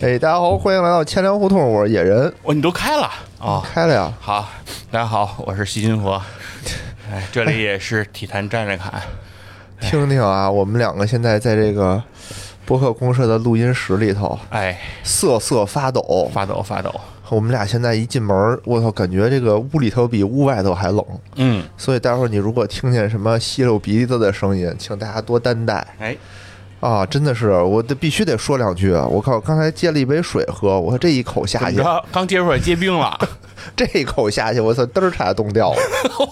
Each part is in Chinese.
哎，大家好，欢迎来到千粮胡同，我是野人。哦，你都开了啊？开了呀。好，大家好，我是西金佛。哎，这里也是体坛站着看。听听啊，我们两个现在在这个博客公社的录音室里头，哎，瑟瑟发抖，发抖，发抖。我们俩现在一进门，我操，感觉这个屋里头比屋外头还冷。嗯，所以待会儿你如果听见什么吸溜鼻子的声音，请大家多担待。哎。啊，真的是，我得必须得说两句啊！我靠，刚才接了一杯水喝，我说这一口下去，刚接出来结冰了，这一口下去，我操，嘚儿差点冻掉了，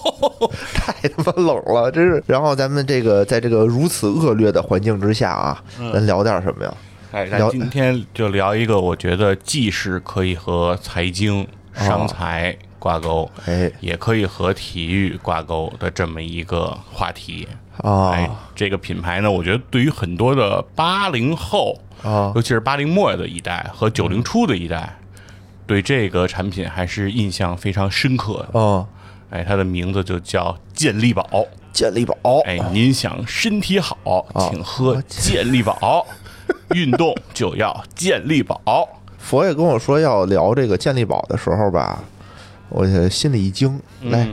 太他妈冷了，真是。然后咱们这个在这个如此恶劣的环境之下啊，咱聊点什么呀？哎，聊今天就聊一个，我觉得既是可以和财经、商财挂钩，哎，也可以和体育挂钩的这么一个话题。啊，这个品牌呢，我觉得对于很多的八零后啊，尤其是八零末的一代和九零初的一代，对这个产品还是印象非常深刻的。哦，哎，它的名字就叫健力宝。健力宝，哎，您想身体好，请喝健力宝。运动就要健力宝。佛爷跟我说要聊这个健力宝的时候吧，我心里一惊，来。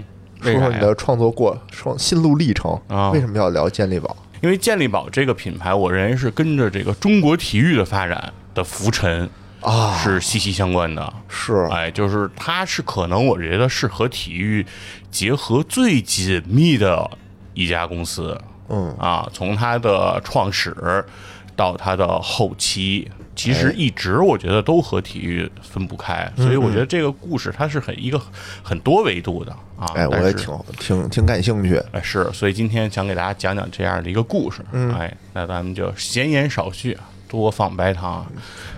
说说你的创作过创心路历程啊？为什么要聊健力宝？因为健力宝这个品牌，我认为是跟着这个中国体育的发展的浮沉啊是息息相关的。是，哎，就是它是可能我觉得是和体育结合最紧密的一家公司。嗯啊，从它的创始到它的后期。其实一直我觉得都和体育分不开，所以我觉得这个故事它是很一个很多维度的啊。哎，我也挺挺挺感兴趣。哎，是，所以今天想给大家讲讲这样的一个故事。哎，那咱们就闲言少叙，多放白糖，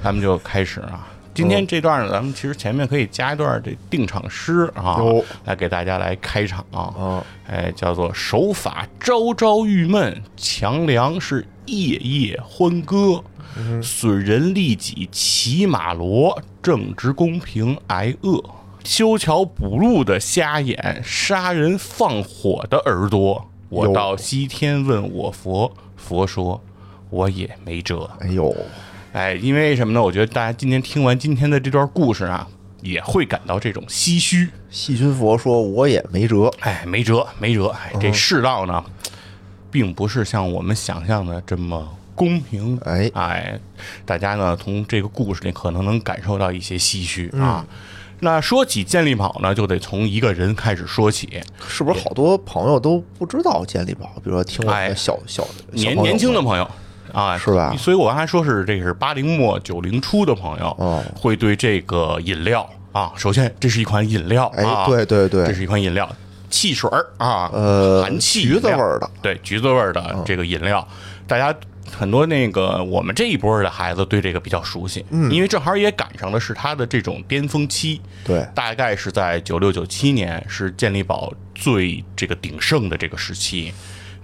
咱们就开始啊。今天这段呢，咱们其实前面可以加一段这定场诗啊，来给大家来开场啊。哎，叫做手法朝朝郁闷，强梁是夜夜欢歌。损人利己骑马骡，正直公平挨饿；修桥补路的瞎眼，杀人放火的耳朵。我到西天问我佛，佛说我也没辙。哎呦，哎，因为什么呢？我觉得大家今天听完今天的这段故事啊，也会感到这种唏嘘。细菌佛说我也没辙。哎，没辙，没辙。哎，这世道呢，并不是像我们想象的这么。公平，哎哎，大家呢从这个故事里可能能感受到一些唏嘘啊。那说起健力宝呢，就得从一个人开始说起。是不是好多朋友都不知道健力宝？比如说听我们小小年年轻的朋友啊，是吧？所以我刚才说是这是八零末九零初的朋友，会对这个饮料啊，首先这是一款饮料，啊，对对对，这是一款饮料，汽水儿啊，呃，含气橘子味儿的，对，橘子味儿的这个饮料，大家。很多那个我们这一波的孩子对这个比较熟悉，嗯，因为正好也赶上的是它的这种巅峰期，对，大概是在九六九七年是健力宝最这个鼎盛的这个时期，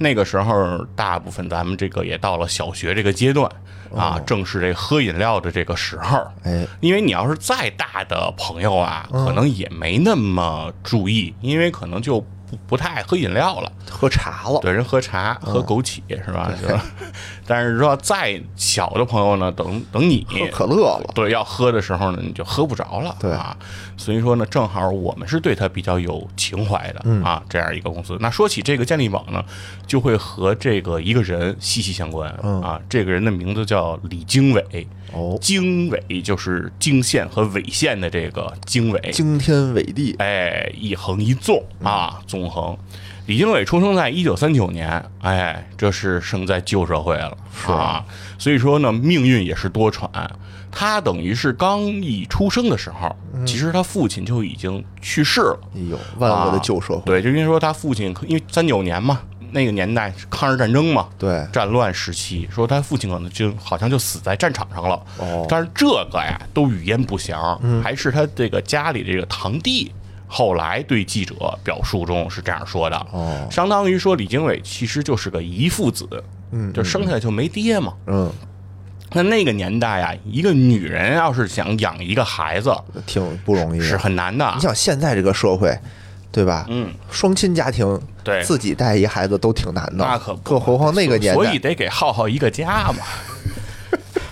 那个时候大部分咱们这个也到了小学这个阶段啊，正是这喝饮料的这个时候，哎，因为你要是再大的朋友啊，可能也没那么注意，因为可能就。不不太爱喝饮料了，喝茶了。对，人喝茶喝枸杞是吧？是吧？但是说再小的朋友呢，等等你喝可乐了，对，要喝的时候呢，你就喝不着了，对啊。所以说呢，正好我们是对他比较有情怀的啊，这样一个公司。那说起这个健力宝呢，就会和这个一个人息息相关啊。这个人的名字叫李经纬。哦，经纬就是经线和纬线的这个经纬，惊天纬地，哎，一横一纵啊，纵横。李经纬出生在一九三九年，哎，这是生在旧社会了啊，所以说呢，命运也是多舛。他等于是刚一出生的时候，其实他父亲就已经去世了。哎呦，万恶的旧社会！对，就因为说他父亲，因为三九年嘛。那个年代抗日战争嘛，对，战乱时期，说他父亲可能就好像就死在战场上了。哦，但是这个呀都语焉不详，还是他这个家里这个堂弟后来对记者表述中是这样说的。哦，相当于说李经纬其实就是个遗父子，嗯，就生下来就没爹嘛。嗯，那那个年代呀，一个女人要是想养一个孩子，挺不容易，是很难的。你想现在这个社会。对吧？嗯，双亲家庭，对，自己带一孩子都挺难的，那可更何况那个年代，所以得给浩浩一个家嘛。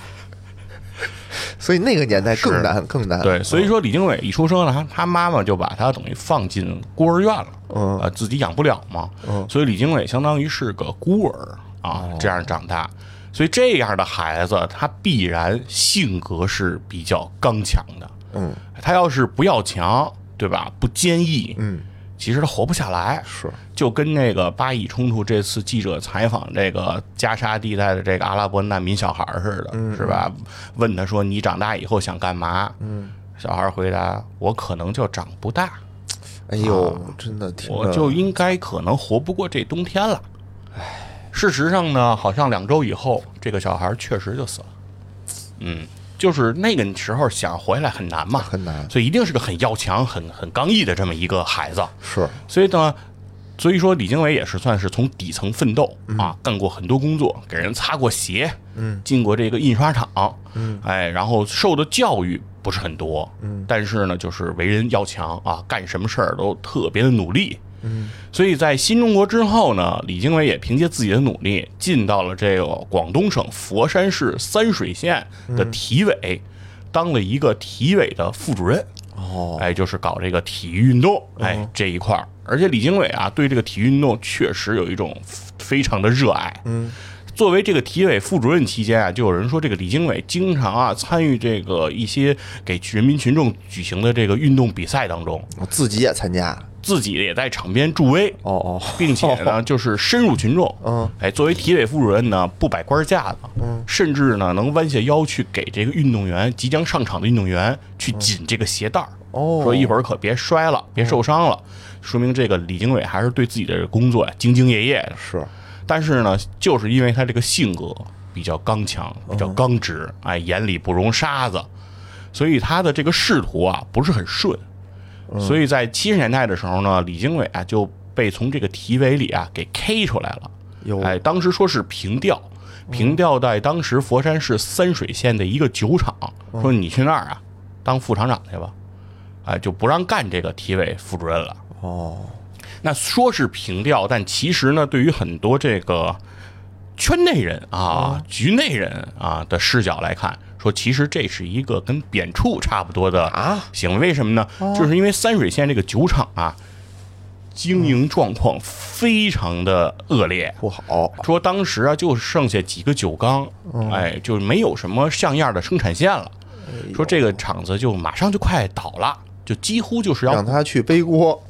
所以那个年代更难更难。对，所以说李经纬一出生呢，他他妈妈就把他等于放进孤儿院了，嗯呃，自己养不了嘛，嗯所以李经纬相当于是个孤儿啊，这样长大。所以这样的孩子，他必然性格是比较刚强的。嗯他要是不要强，对吧？不坚毅，嗯，其实他活不下来。是就跟那个巴以冲突这次记者采访这个加沙地带的这个阿拉伯难民小孩似的，是吧？问他说：“你长大以后想干嘛？”嗯，小孩回答：“我可能就长不大，哎呦，真的挺我就应该可能活不过这冬天了。”事实上呢，好像两周以后，这个小孩确实就死了。嗯，就是那个时候想活下来很难嘛，很难所以一定是个很要强、很很刚毅的这么一个孩子。是所以呢，所以说李经纬也是算是从底层奋斗嗯啊，干过很多工作，给人擦过鞋，嗯，进过这个印刷厂，嗯，哎，然后受的教育不是很多，嗯，但是呢，就是为人要强啊，干什么事儿都特别的努力。嗯，所以在新中国之后呢，李经纬也凭借自己的努力，进到了这个广东省佛山市三水县的体委，当了一个体委的副主任。哦，哎，就是搞这个体育运动，哎这一块儿。而且李经纬啊，对这个体育运动确实有一种非常的热爱。嗯，作为这个体委副主任期间啊，就有人说这个李经纬经常啊参与这个一些给人民群众举行的这个运动比赛当中，我自己也参加。自己也在场边助威。哦哦，并且呢，就是深入群众，嗯，哎，作为体委副主任呢，不摆官架子，嗯，甚至呢，能弯下腰去给这个运动员即将上场的运动员去紧这个鞋带儿，哦。说一会儿可别摔了，别受伤了，说明这个李经纬还是对自己的工作呀兢兢业业的。是。但是呢，就是因为他这个性格比较刚强，比较刚直，哎，眼里不容沙子，所以他的这个仕途啊不是很顺。所以在七十年代的时候呢，李经纬啊就被从这个体委里啊给 K 出来了。有。哎，当时说是平调，平调在当时佛山市三水县的一个酒厂，说你去那儿啊当副厂长去吧，哎，就不让干这个体委副主任了。哦，那说是平调，但其实呢，对于很多这个圈内人啊、局内人啊的视角来看，说其实这是一个跟贬黜差不多的啊行为。为什么呢？就是因为三水县这个酒厂啊，经营状况非常的恶劣。不好，说当时啊，就剩下几个酒缸，哎，就没有什么像样的生产线了。说这个厂子就马上就快倒了，就几乎就是要让他去背锅，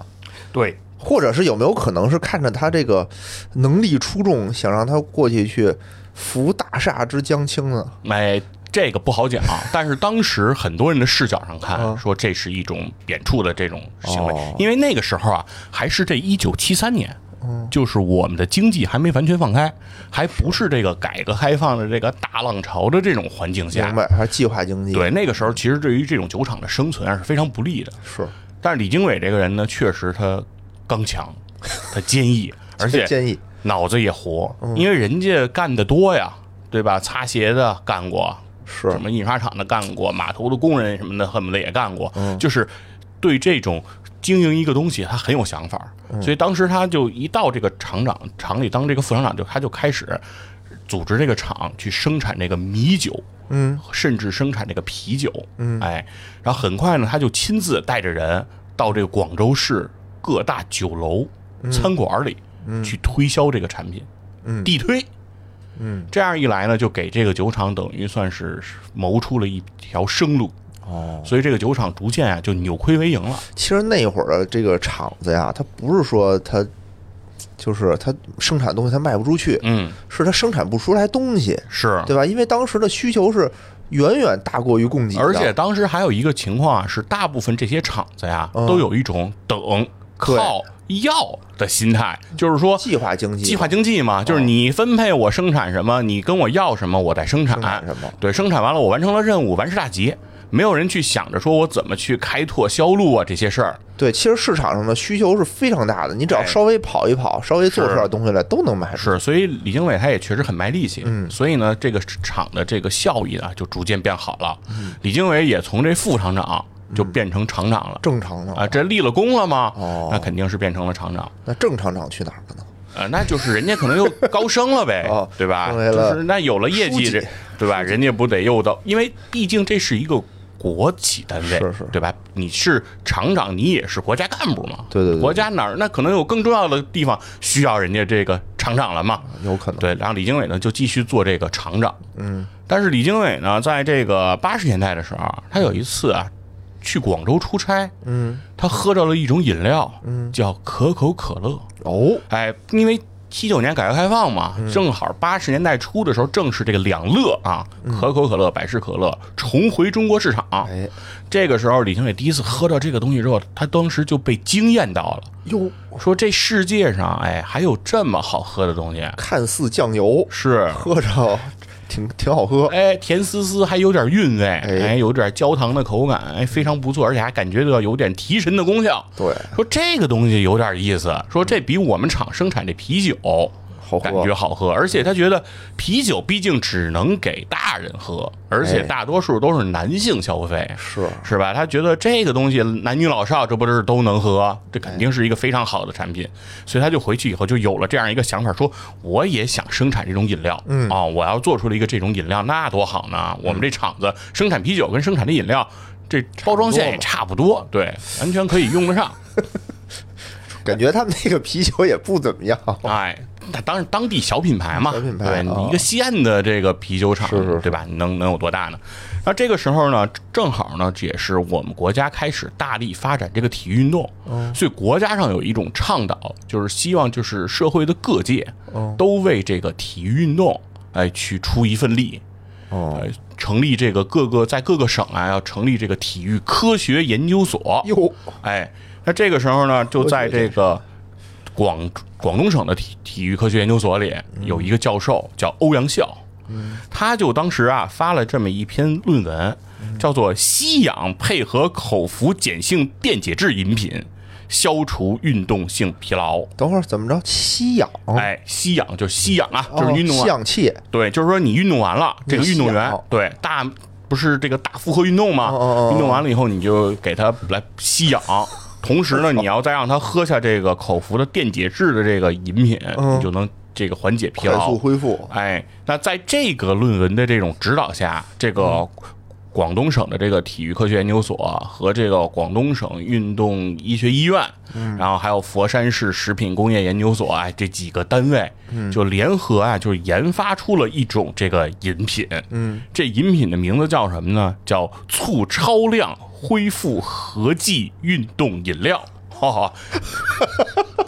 对或者是有没有可能是看着他这个能力出众，想让他过去去扶大厦之将倾呢？哎，这个不好讲，但是当时很多人的视角上看，嗯说这是一种贬黜的这种行为，哦因为那个时候啊，还是这一九七三年。嗯就是我们的经济还没完全放开，还不是这个改革开放的这个大浪潮的这种环境下明，白？还是计划经济？，对那个时候，其实对于这种酒厂的生存啊是非常不利的。是但是李经纬这个人呢，确实他刚强，他坚毅，而且坚毅脑子也活，嗯因为人家干得多呀，对吧？擦鞋的干过，是。什么印刷厂的干过，码头的工人什么的，恨不得也干过，嗯。就是对这种经营一个东西，他很有想法。嗯。所以当时他就一到这个厂长厂里当这个副厂长，就他就开始组织这个厂去生产这个米酒，嗯，甚至生产这个啤酒，嗯，哎，然后很快呢，他就亲自带着人到这个广州市各大酒楼、餐馆里去推销这个产品，嗯。地推。嗯，这样一来呢，就给这个酒厂等于算是谋出了一条生路。哦，所以这个酒厂逐渐啊就扭亏为盈了。其实那会儿的这个厂子呀，它不是说它就是它生产东西它卖不出去，嗯，是它生产不出来东西，是。对吧？因为当时的需求是远远大过于供给的，而且当时还有一个情况啊，是大部分这些厂子呀嗯都有一种等靠要的心态，就是说计划经济，计划经济嘛，就是你分配我生产什么，你跟我要什么，我再生产什么对，生产完了，我完成了任务，完事大吉。没有人去想着说我怎么去开拓销路啊这些事儿。对，其实市场上的需求是非常大的，你只要哎稍微跑一跑，稍微做出点东西来，都能卖出。是，所以李经纬他也确实很卖力气，嗯所以呢，这个厂的这个效益呢就逐渐变好了。嗯李经纬也从这副厂长就变成厂长了。正常的啊，这立了功了吗？哦那肯定是变成了厂长。那正厂长去哪儿了呢？呃，那就是人家可能又高升了呗，哦对吧？就是那有了业绩，这对吧？人家不得又到，因为毕竟这是一个国企单位，是是对吧？你是厂长，你也是国家干部嘛，对对对国家哪儿那可能有更重要的地方需要人家这个厂长了嘛？有可能。对，然后李经纬呢就继续做这个厂长，嗯，但是李经纬呢，在这个八十年代的时候，他有一次啊去广州出差，嗯，他喝着了一种饮料，嗯，叫可口可乐，哦，哎，因为七九年改革开放嘛，正好八十年代初的时候，正是这个两乐啊，可口可乐、百事可乐重回中国市场。哎，这个时候，李经纬第一次喝到这个东西之后，他当时就被惊艳到了，哟，说这世界上哎还有这么好喝的东西，看似酱油，是。喝着挺挺好喝。哎，甜丝丝，还有点韵味，哎哎，有点焦糖的口感，哎，非常不错，而且还感觉到有点提神的功效。对，说这个东西有点意思，说这比我们厂生产这啤酒好喝感觉好喝，而且他觉得啤酒毕竟只能给大人喝，而且哎大多数都是男性消费。是是吧？他觉得这个东西男女老少这不是都能喝，这肯定是一个非常好的产品，所以他就回去以后就有了这样一个想法，说我也想生产这种饮料，嗯啊，我要做出了一个这种饮料，那多好呢！我们这厂子生产啤酒跟生产的饮料，这包装线也差不多，对，完全可以用得上。感觉他们那个啤酒也不怎么样。哎，那当然当地小品牌嘛，小品牌对一个西岸的这个啤酒厂，是是是对吧？能能有多大呢？那这个时候呢，正好呢，这也是我们国家开始大力发展这个体育运动，哦所以国家上有一种倡导，就是希望就是社会的各界哦都为这个体育运动哎去出一份力。哦呃，成立这个各个在各个省啊，要成立这个体育科学研究所。哟，哎，那这个时候呢，就在这个广广东省的体体育科学研究所里，有一个教授叫欧阳笑，他就当时啊发了这么一篇论文，叫做《吸氧配合口服碱性电解质饮品，消除运动性疲劳》。等会儿怎么着？吸氧，哎，吸氧就是吸氧啊，就是哦运动完吸氧气。对，就是说你运动完了，这个运动员对大不是这个大负荷运动吗？哦哦哦运动完了以后，你就给他来吸氧，同时呢，你要再让他喝下这个口服的电解质的这个饮品，嗯你就能这个缓解疲劳快劳速。恢复。哎，那在这个论文的这种指导下，这个广东省的这个体育科学研究所和这个广东省运动医学医院，然后还有佛山市食品工业研究所，哎，这几个单位就联合啊，就是研发出了一种这个饮品。嗯，这饮品的名字叫什么呢？叫醋超量恢复合剂运动饮料。哈哈，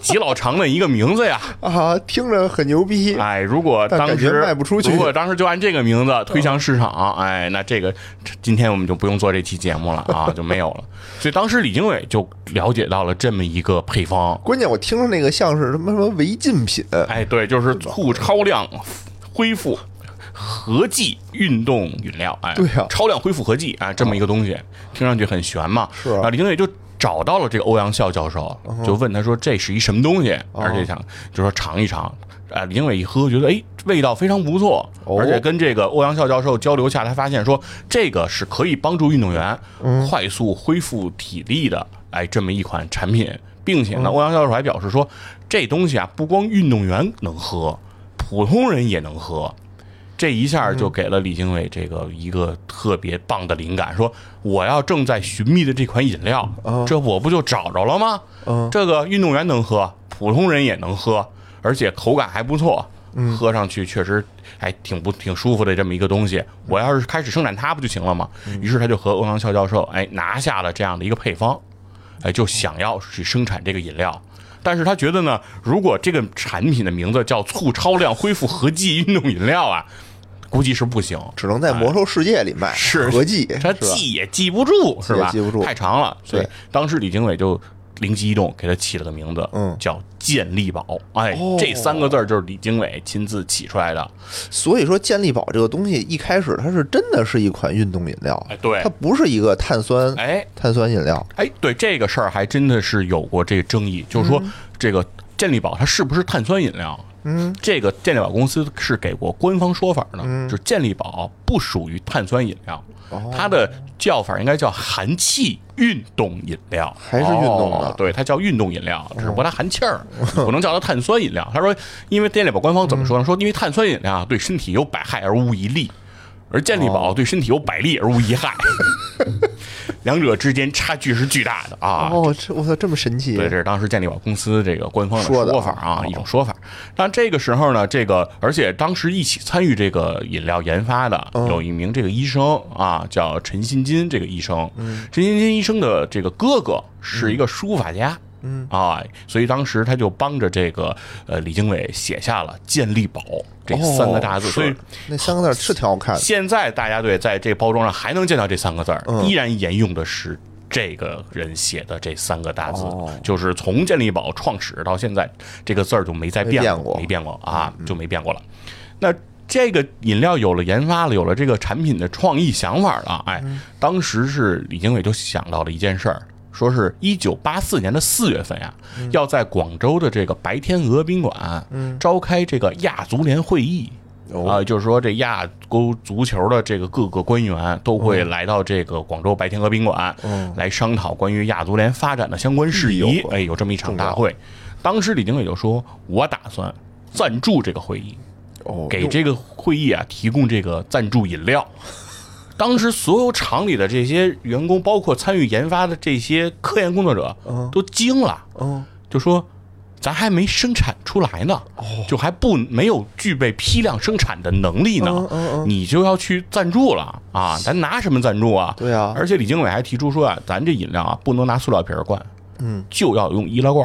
极老长的一个名字呀！啊，听着很牛逼。哎，如果当时卖不出去如果当时就按这个名字推向市场，哎，那这个今天我们就不用做这期节目了啊，就没有了。所以当时李经纬就了解到了这么一个配方，关键我听着那个像是什么什么违禁品，哎，对，就是促超量恢复合剂运动饮料，哎，对呀。超量恢复合剂啊，这么一个东西，听上去很玄嘛。是啊。李经纬就找到了这个欧阳笑教授，就问他说这是一什么东西，而且想就说尝一尝。啊，李经纬一喝，觉得哎，味道非常不错，哦。而且跟这个欧阳笑教授交流下，他发现说这个是可以帮助运动员快速恢复体力的，哎，这么一款产品，并且呢，欧阳教授还表示说，这东西啊，不光运动员能喝，普通人也能喝。这一下就给了李经纬这个一个特别棒的灵感，说我要正在寻觅的这款饮料，这我不就找着了吗？嗯这个运动员能喝，普通人也能喝，而且口感还不错，喝上去确实还挺不挺舒服的这么一个东西。我要是开始生产它不就行了吗？于是他就和欧阳笑教授哎拿下了这样的一个配方，哎就想要去生产这个饮料。但是他觉得呢，如果这个产品的名字叫促超量恢复合剂运动饮料啊，估计是不行，只能在魔兽世界里卖，是合计，他？记也记不住，是吧？记不住太长了。所以当时李经纬就灵机一动，给他起了个名字，嗯叫健力宝。哎，哦这三个字儿就是李经纬亲自起出来的。所以说健力宝这个东西一开始它是真的是一款运动饮料，哎，对它，不是一个碳酸哎碳酸饮料。哎，对这个事儿还真的是有过这个争议，就是说嗯这个健力宝它是不是碳酸饮料？嗯，这个健力宝公司是给过官方说法的，嗯就是健力宝不属于碳酸饮料，哦它的叫法应该叫含气运动饮料，还是运动的哦对，它叫运动饮料，只不过它含气儿，不能叫它碳酸饮料。他说，因为店里边官方怎么说呢？说因为碳酸饮料对身体有百害而无一利。而健力宝对身体有百利而无一害，两者之间差距是巨大的啊。哦，这我操，这么神奇！对，这是当时健力宝公司这个官方的说法啊，一种说法。但这个时候呢，这个而且当时一起参与这个饮料研发的有一名这个医生啊，叫陈新金这个医生。陈新金医生的这个哥哥是一个书法家。嗯啊，所以当时他就帮着这个呃李经纬写下了“健力宝”这三个大字，哦所以那三个字儿是挺好看的。现在大家对在这包装上还能见到这三个字儿，嗯依然沿用的是这个人写的这三个大字，哦就是从健力宝创始到现在，这个字儿就没再变过嗯没变过啊，就没变过了。那这个饮料有了研发了，有了这个产品的创意想法了，哎，嗯当时是李经纬就想到了一件事儿。说是一九八四年的四月份呀，嗯。要在广州的这个白天鹅宾馆，召开这个亚足联会议，哦。啊，就是说这亚洲足球的这个各个官员都会来到这个广州白天鹅宾馆，来商讨关于亚足联发展的相关事宜哎有这么一场大会。当时李经理就说：“我打算赞助这个会议，哦，给这个会议啊提供这个赞助饮料。”当时所有厂里的这些员工，包括参与研发的这些科研工作者，都惊了。嗯，就说咱还没生产出来呢，哦就还不没有具备批量生产的能力呢，你就要去赞助了啊？咱拿什么赞助啊？对啊而且李经纬还提出说啊，咱这饮料啊不能拿塑料瓶儿灌，嗯，就要用易拉罐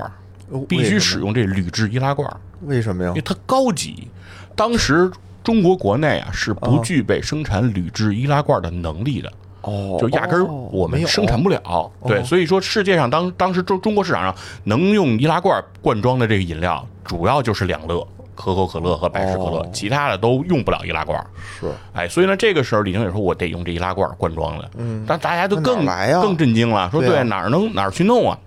必须使用这铝制易拉罐儿，为什么呀因为？它高级。当时中国国内啊是不具备生产铝制易拉罐儿的能力的。哦，就压根儿哦我们生产不了。对，所以说世界上当当时中中国市场上能用易拉罐灌装的这个饮料，主要就是两乐。可口可乐和百事可乐，哦其他的都用不了易拉罐。是哎，所以呢，这个时候李经纬说：“我得用这易拉罐灌装的。”嗯，但大家就更来呀更震惊了，说：“对啊，哪儿能哪儿去弄啊？”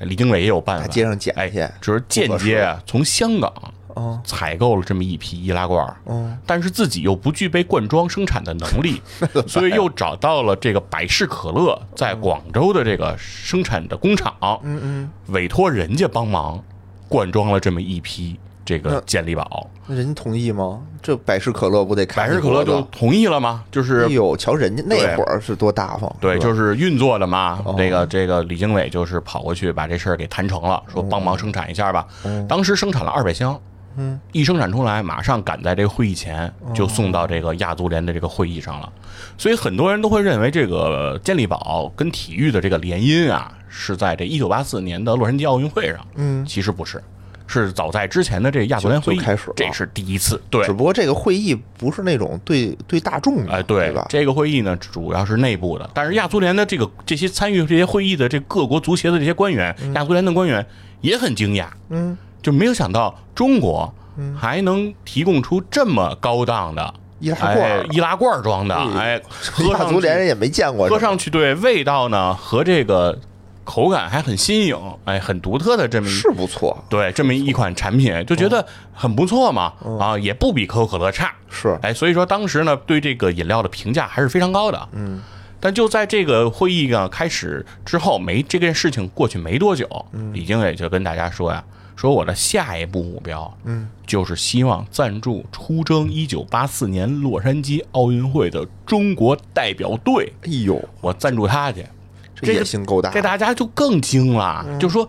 李经纬也有办法，大街上捡哎去，只是间接啊从香港嗯采购了这么一批易拉罐，嗯，但是自己又不具备灌装生产的能力，所以又找到了这个百事可乐在广州的这个生产的工厂，嗯嗯，委托人家帮忙灌装了这么一批这个健力宝，那人家同意吗？这百事可乐不得开百事可乐就同意了吗？就是哎呦，瞧人家那会儿是多大方，对，就是运作的嘛。哦这个这个李经纬就是跑过去把这事儿给谈成了，说帮忙生产一下吧。当时生产了二百箱，嗯，一生产出来，马上赶在这个会议前就送到这个亚足联的这个会议上了。所以很多人都会认为这个健力宝跟体育的这个联姻啊，是在这一九八四年的洛杉矶奥运会上。嗯，其实不是。是早在之前的这亚足联会议开始这是第一次。对只，不过这个会议不是那种对对大众的，哎，对吧？这个会议呢，主要是内部的，但是亚足联的这个这些参与这些会议的这各国足协的这些官员，亚足联的官员也很惊讶，嗯，就没有想到中国还能提供出这么高档的易拉罐易拉罐装的，哎，喝亚上足连人也没见过喝上去，对味道呢和这个口感还很新颖，哎，很独特的这么一是不错，对这么一款产品，就觉得很不错嘛，啊，也不比可口可乐差，是。哎，所以说当时呢，对这个饮料的评价还是非常高的。嗯，但就在这个会议呢开始之后，没这件事情过去没多久，李经纬就跟大家说呀，说我的下一步目标，嗯，就是希望赞助出征一九八四年洛杉矶奥运会的中国代表队，哎呦，我赞助他去。这野心够大，这大家就更惊了，就说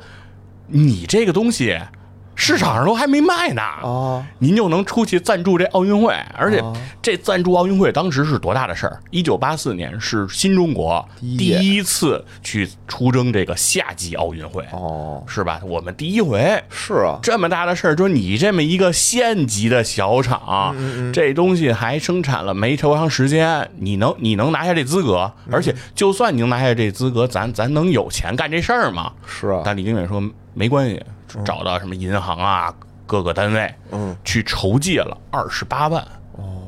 你这个东西市场上都还没卖呢，啊，您就能出去赞助这奥运会，而且哦这赞助奥运会当时是多大的事儿？一九八四年是新中国第第一次去出征这个夏季奥运会，哦，是吧？我们第一回。是啊，这么大的事儿，就是你这么一个县级的小厂，嗯这东西还生产了没多长时间，你能你能拿下这资格？嗯而且就算你能拿下这资格，咱咱能有钱干这事儿吗？是啊，但李经纬说没关系，找到什么银行啊，各个单位，嗯，去筹借了二十八万，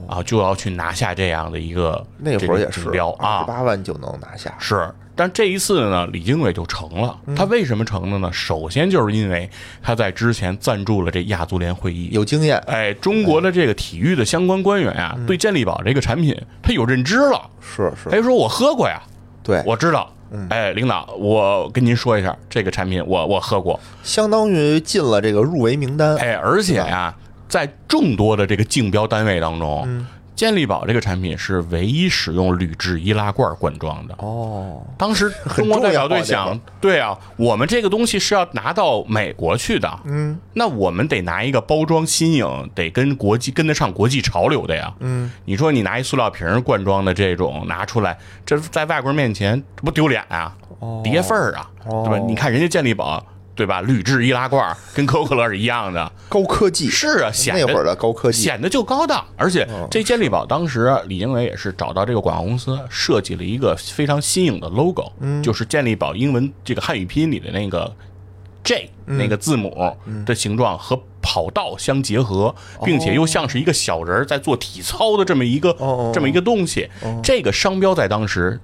啊，就要去拿下这样的一个那会儿也是标啊，八万就能拿下，是。但这一次呢，李经纬就成了。嗯他为什么成了呢？首先就是因为他在之前赞助了这亚足联会议，有经验，哎，中国的这个体育的相关官员呀、对健力宝这个产品他有认知了。是是，哎，说我喝过呀，对，我知道。哎，领导，我跟您说一下，这个产品我我喝过。相当于进了这个入围名单，哎，而且呀，在众多的这个竞标单位当中，健力宝这个产品是唯一使用铝制易拉罐灌装的。哦，当时中国代表队想，对啊，我们这个东西是要拿到美国去的，嗯，那我们得拿一个包装新颖，得跟国际跟得上国际潮流的呀，嗯，你说你拿一塑料瓶灌装的这种拿出来，这在外国人面前这不丢脸啊，叠份儿啊，对吧？你看人家健力宝。对吧？铝制易拉罐跟可口可乐是一样的，高科技。是啊，显那会儿的高科技。显得就高档。而且这健力宝当时李经纬也是找到这个广告公司设计了一个非常新颖的 logo，就是健力宝英文这个汉语拼音里的那个 J 那个字母的形状和跑道相结合，并且又像是一个小人在做体操的这么一个这么一个东西。这个商标在当时。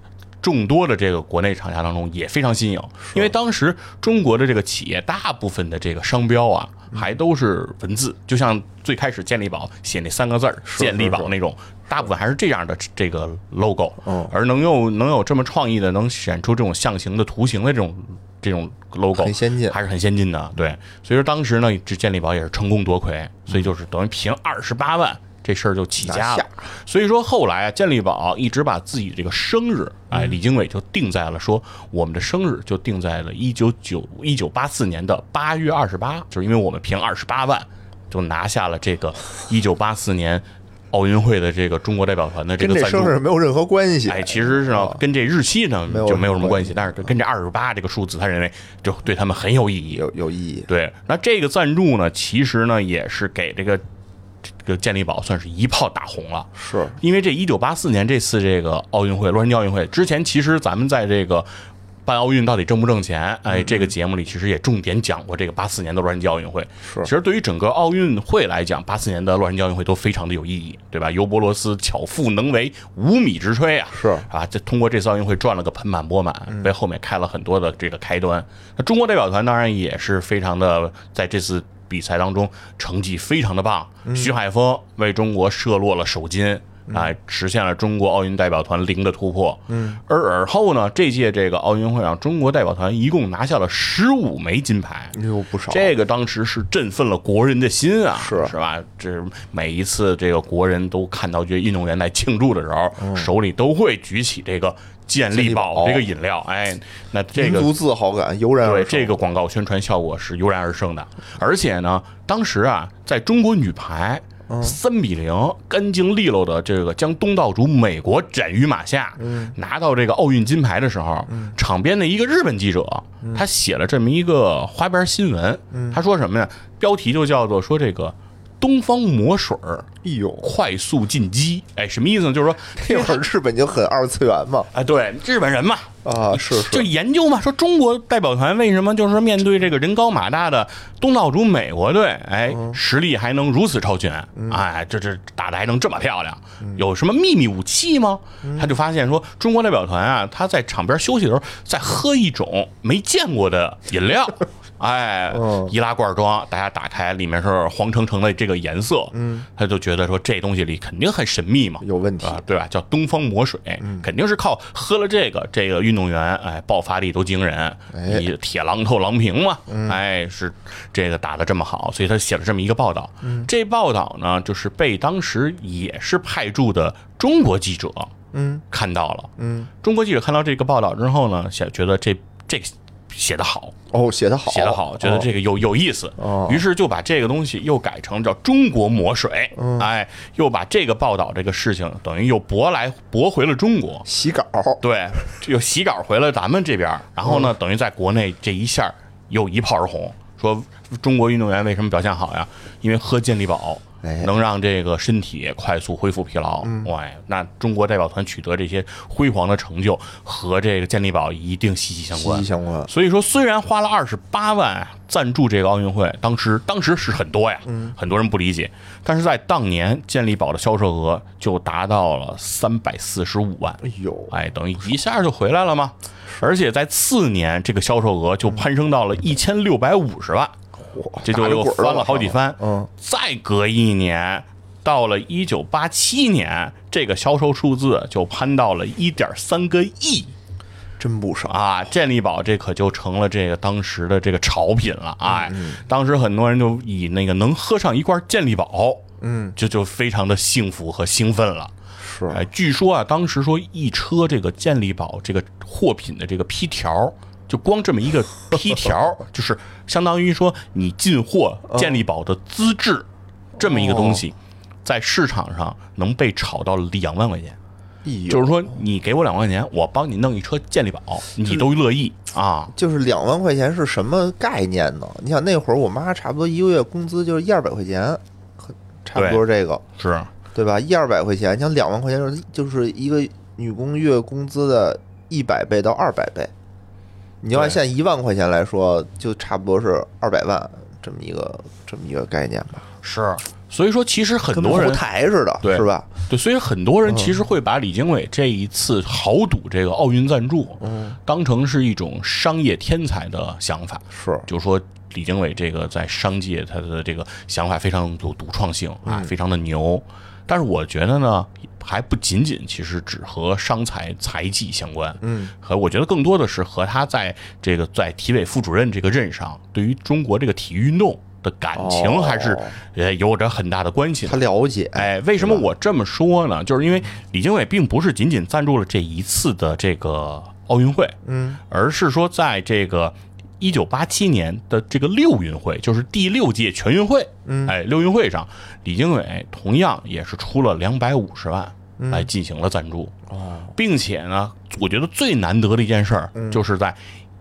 众多的这个国内厂家当中也非常新颖，因为当时中国的这个企业大部分的这个商标啊，还都是文字，就像最开始健力宝写那三个字儿“健力宝”那种，大部分还是这样的这个 logo。而能用能有这么创意的，能选出这种象形的图形的这种这种 logo，很先进，还是很先进的。对，所以说当时呢，这健力宝也是成功夺魁，所以就是等于凭二十八万。这事儿就起家了，所以说后来啊，健力宝一直把自己这个生日，哎，李经纬就定在了说我们的生日就定在了一九九一九八四年的八月二十八，就是因为我们凭二十八万就拿下了这个一九八四年奥运会的这个中国代表团的这个赞助，生日没有任何关系。哎，其实是跟这日期呢就没有什么关系，但是跟这二十八这个数字，他认为就对他们很有意义，有有意义。对，那这个赞助呢，其实呢也是给这个。这个健力宝算是一炮打红了，是因为这一九八四年这次这个奥运会洛杉矶奥运会之前，其实咱们在这个办奥运到底挣不挣钱？哎，这个节目里其实也重点讲过这个八四年的洛杉矶奥运会。是，其实对于整个奥运会来讲，八四年的洛杉矶奥运会都非常的有意义，对吧？尤伯罗斯巧妇能为无米之炊啊，是啊，这通过这次奥运会赚了个盆满钵满，为后面开了很多的这个开端。那中国代表团当然也是非常的在这次。比赛当中成绩非常的棒，徐海峰为中国射落了首金，哎，实现了中国奥运代表团零的突破。嗯，而而后呢，这届这个奥运会上，中国代表团一共拿下了十五枚金牌，有不少。这个当时是振奋了国人的心啊，是是吧？这每一次这个国人都看到这运动员在庆祝的时候，手里都会举起这个。健力宝这个饮料，哎，那这个民族自豪感油然而生。对，这个广告宣传效果是油然而生的。而且呢，当时啊，在中国女排三比零干净利落的这个将东道主美国斩于马下，拿到这个奥运金牌的时候，场边的一个日本记者，他写了这么一个花边新闻，他说什么呀？标题就叫做说这个。东方魔水儿，哎呦，快速进击，哎，什么意思呢？就是说 那会儿日本就很二次元嘛，哎，对，日本人嘛，啊，是就研究嘛，说中国代表团为什么就是说面对这个人高马大的东道主美国队，哎，实力还能如此超群，哎，这这打的还能这么漂亮，有什么秘密武器吗？他就发现说，中国代表团啊，他在场边休息的时候在喝一种没见过的饮料。哎，易拉罐装，大家打开，里面是黄澄澄的这个颜色，嗯，他就觉得说这东西里肯定很神秘嘛，有问题，对吧？叫东方魔水，肯定是靠喝了这个，这个运动员哎爆发力都惊人，你铁榔头郎平嘛，哎是这个打的这么好，所以他写了这么一个报道。这报道呢，就是被当时也是派驻的中国记者，嗯，看到了，嗯，中国记者看到这个报道之后呢，想觉得这这。写得好。哦，写得好，写得好，觉得这个有有意思，于是就把这个东西又改成叫中国魔水，哎，又把这个报道这个事情等于又驳来驳回了中国。洗稿，对，又洗稿回了咱们这边，然后呢，等于在国内这一下又一炮而红，说中国运动员为什么表现好呀？因为喝健力宝。能让这个身体快速恢复疲劳，喂，那中国代表团取得这些辉煌的成就和这个健力宝一定息息相关。息息相关。所以说，虽然花了二十八万赞助这个奥运会，当时当时是很多呀，很多人不理解，但是在当年健力宝的销售额就达到了三百四十五万。哎呦，哎，等于一下就回来了嘛？而且在次年，这个销售额就攀升到了一千六百五十万。这就又翻了好几番，嗯，再隔一年，到了一九八七年，这个销售数字就攀到了一点三个亿，真不少啊！健力宝这可就成了这个当时的这个潮品了，哎，当时很多人就以那个能喝上一罐健力宝嗯，就就非常的幸福和兴奋了。是，哎，据说啊，当时说一车这个健力宝这个货品的这个批条，就光这么一个批条，就是相当于说你进货健力宝的资质，这么一个东西，在市场上能被炒到两万块钱。就是说，你给我两万块钱，我帮你弄一车健力宝，你都乐意啊。就是两万块钱是什么概念呢？你想那会儿我妈差不多一个月工资就是一二百块钱，可差不多这个，是，对吧？一二百块钱，你想两万块钱就是就是一个女工月工资的一百倍到二百倍。你要按现在一万块钱来说，就差不多是二百万这么一个这么一个概念吧，是。所以说，其实很多人台似的，对是吧？对，所以很多人其实会把李经纬这一次豪赌这个奥运赞助，当成是一种商业天才的想法。是，就说李经纬这个在商界他的这个想法非常有独创性啊，非常的牛。但是我觉得呢，还不仅仅其实只和商财财技相关，嗯，和我觉得更多的是和他在这个在体委副主任这个任上，对于中国这个体育运动的感情哦还是呃有着很大的关系他。了解，哎，为什么我这么说呢？就是因为李经纬并不是仅仅赞助了这一次的这个奥运会，嗯，而是说在这个一九八七年的这个六运会，就是第六届全运会，嗯哎，六运会上，李经纬同样也是出了两百五十万嗯来进行了赞助，哦，并且呢，我觉得最难得的一件事儿，嗯。就是在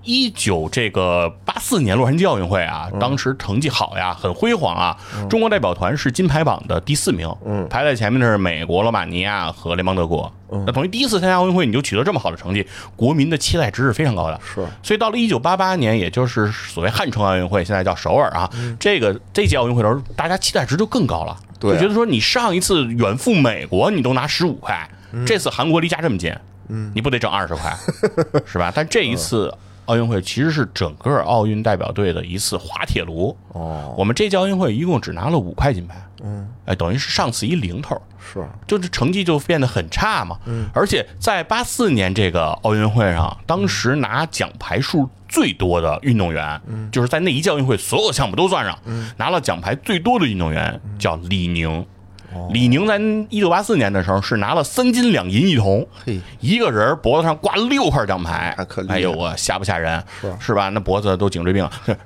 一九这个八四年洛杉矶奥运会啊，嗯。当时成绩好呀，很辉煌啊。中国代表团是金牌榜的第四名，嗯。排在前面的是美国、罗马尼亚和联邦德国。那等于第一次参加奥运会，你就取得这么好的成绩，国民的期待值是非常高的。是，所以到了一九八八年，也就是所谓汉城奥运会，现在叫首尔啊，这个这届奥运会的时候，大家期待值就更高了，对啊。就觉得说你上一次远赴美国，你都拿十五块，这次韩国离家这么近，嗯。你不得挣二十块，是吧？但这一次奥运会其实是整个奥运代表队的一次滑铁卢。哦，我们这届奥运会一共只拿了五块金牌，嗯，哎，等于是上次一零头。是，就是成绩就变得很差嘛。而且在八四年这个奥运会上，当时拿奖牌数最多的运动员，就是在那一届奥运会所有项目都算上，拿了奖牌最多的运动员叫李宁。李宁在一九八四年的时候是拿了三金两银一铜，一个人脖子上挂六块奖牌。哎呦我吓不吓人？是。是吧？那脖子都颈椎病。了。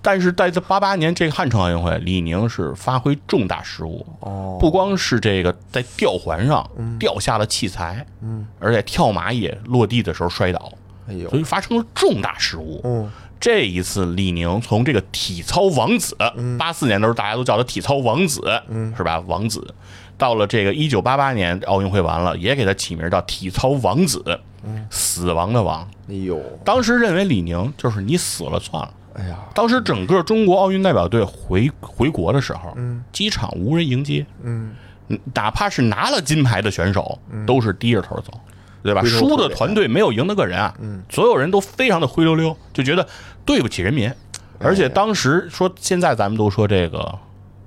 但是在这八八年这个汉城奥运会，李宁是发挥重大失误，哦，不光是这个在吊环上掉下了器材，嗯，而且跳马也落地的时候摔倒，哎呦。所，以发生了重大失误。嗯，这一次，李宁从这个体操王子，八四年的时候大家都叫他体操王子，是吧？王子，到了这个一九八八年奥运会完了，也给他起名叫体操王子，死亡的亡。哎呦，当时认为李宁就是你死了算了。哎呀，当时整个中国奥运代表队回回国的时候，机场无人迎接，嗯，哪怕是拿了金牌的选手，都是低着头走，对吧？输的团队没有赢得个人啊，所有人都非常的灰溜溜，就觉得对不起人民。而且当时说，现在咱们都说这个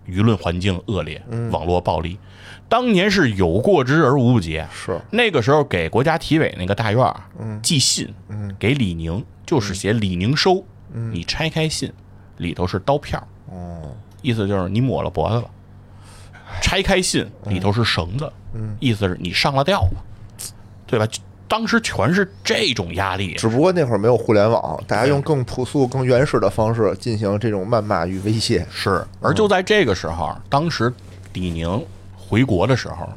舆论环境恶劣，网络暴力，当年是有过之而无不及。是，那个时候给国家体委那个大院儿寄信，给李宁，就是写李宁收，你拆开信，里头是刀片儿，哦，意思就是你抹了脖子了。拆开信里头是绳子，意思是你上了吊了，对吧？就当时全是这种压力，只不过那会儿没有互联网，大家用更朴素、更原始的方式进行这种谩骂与威胁。是。而就在这个时候，当时李宁回国的时候，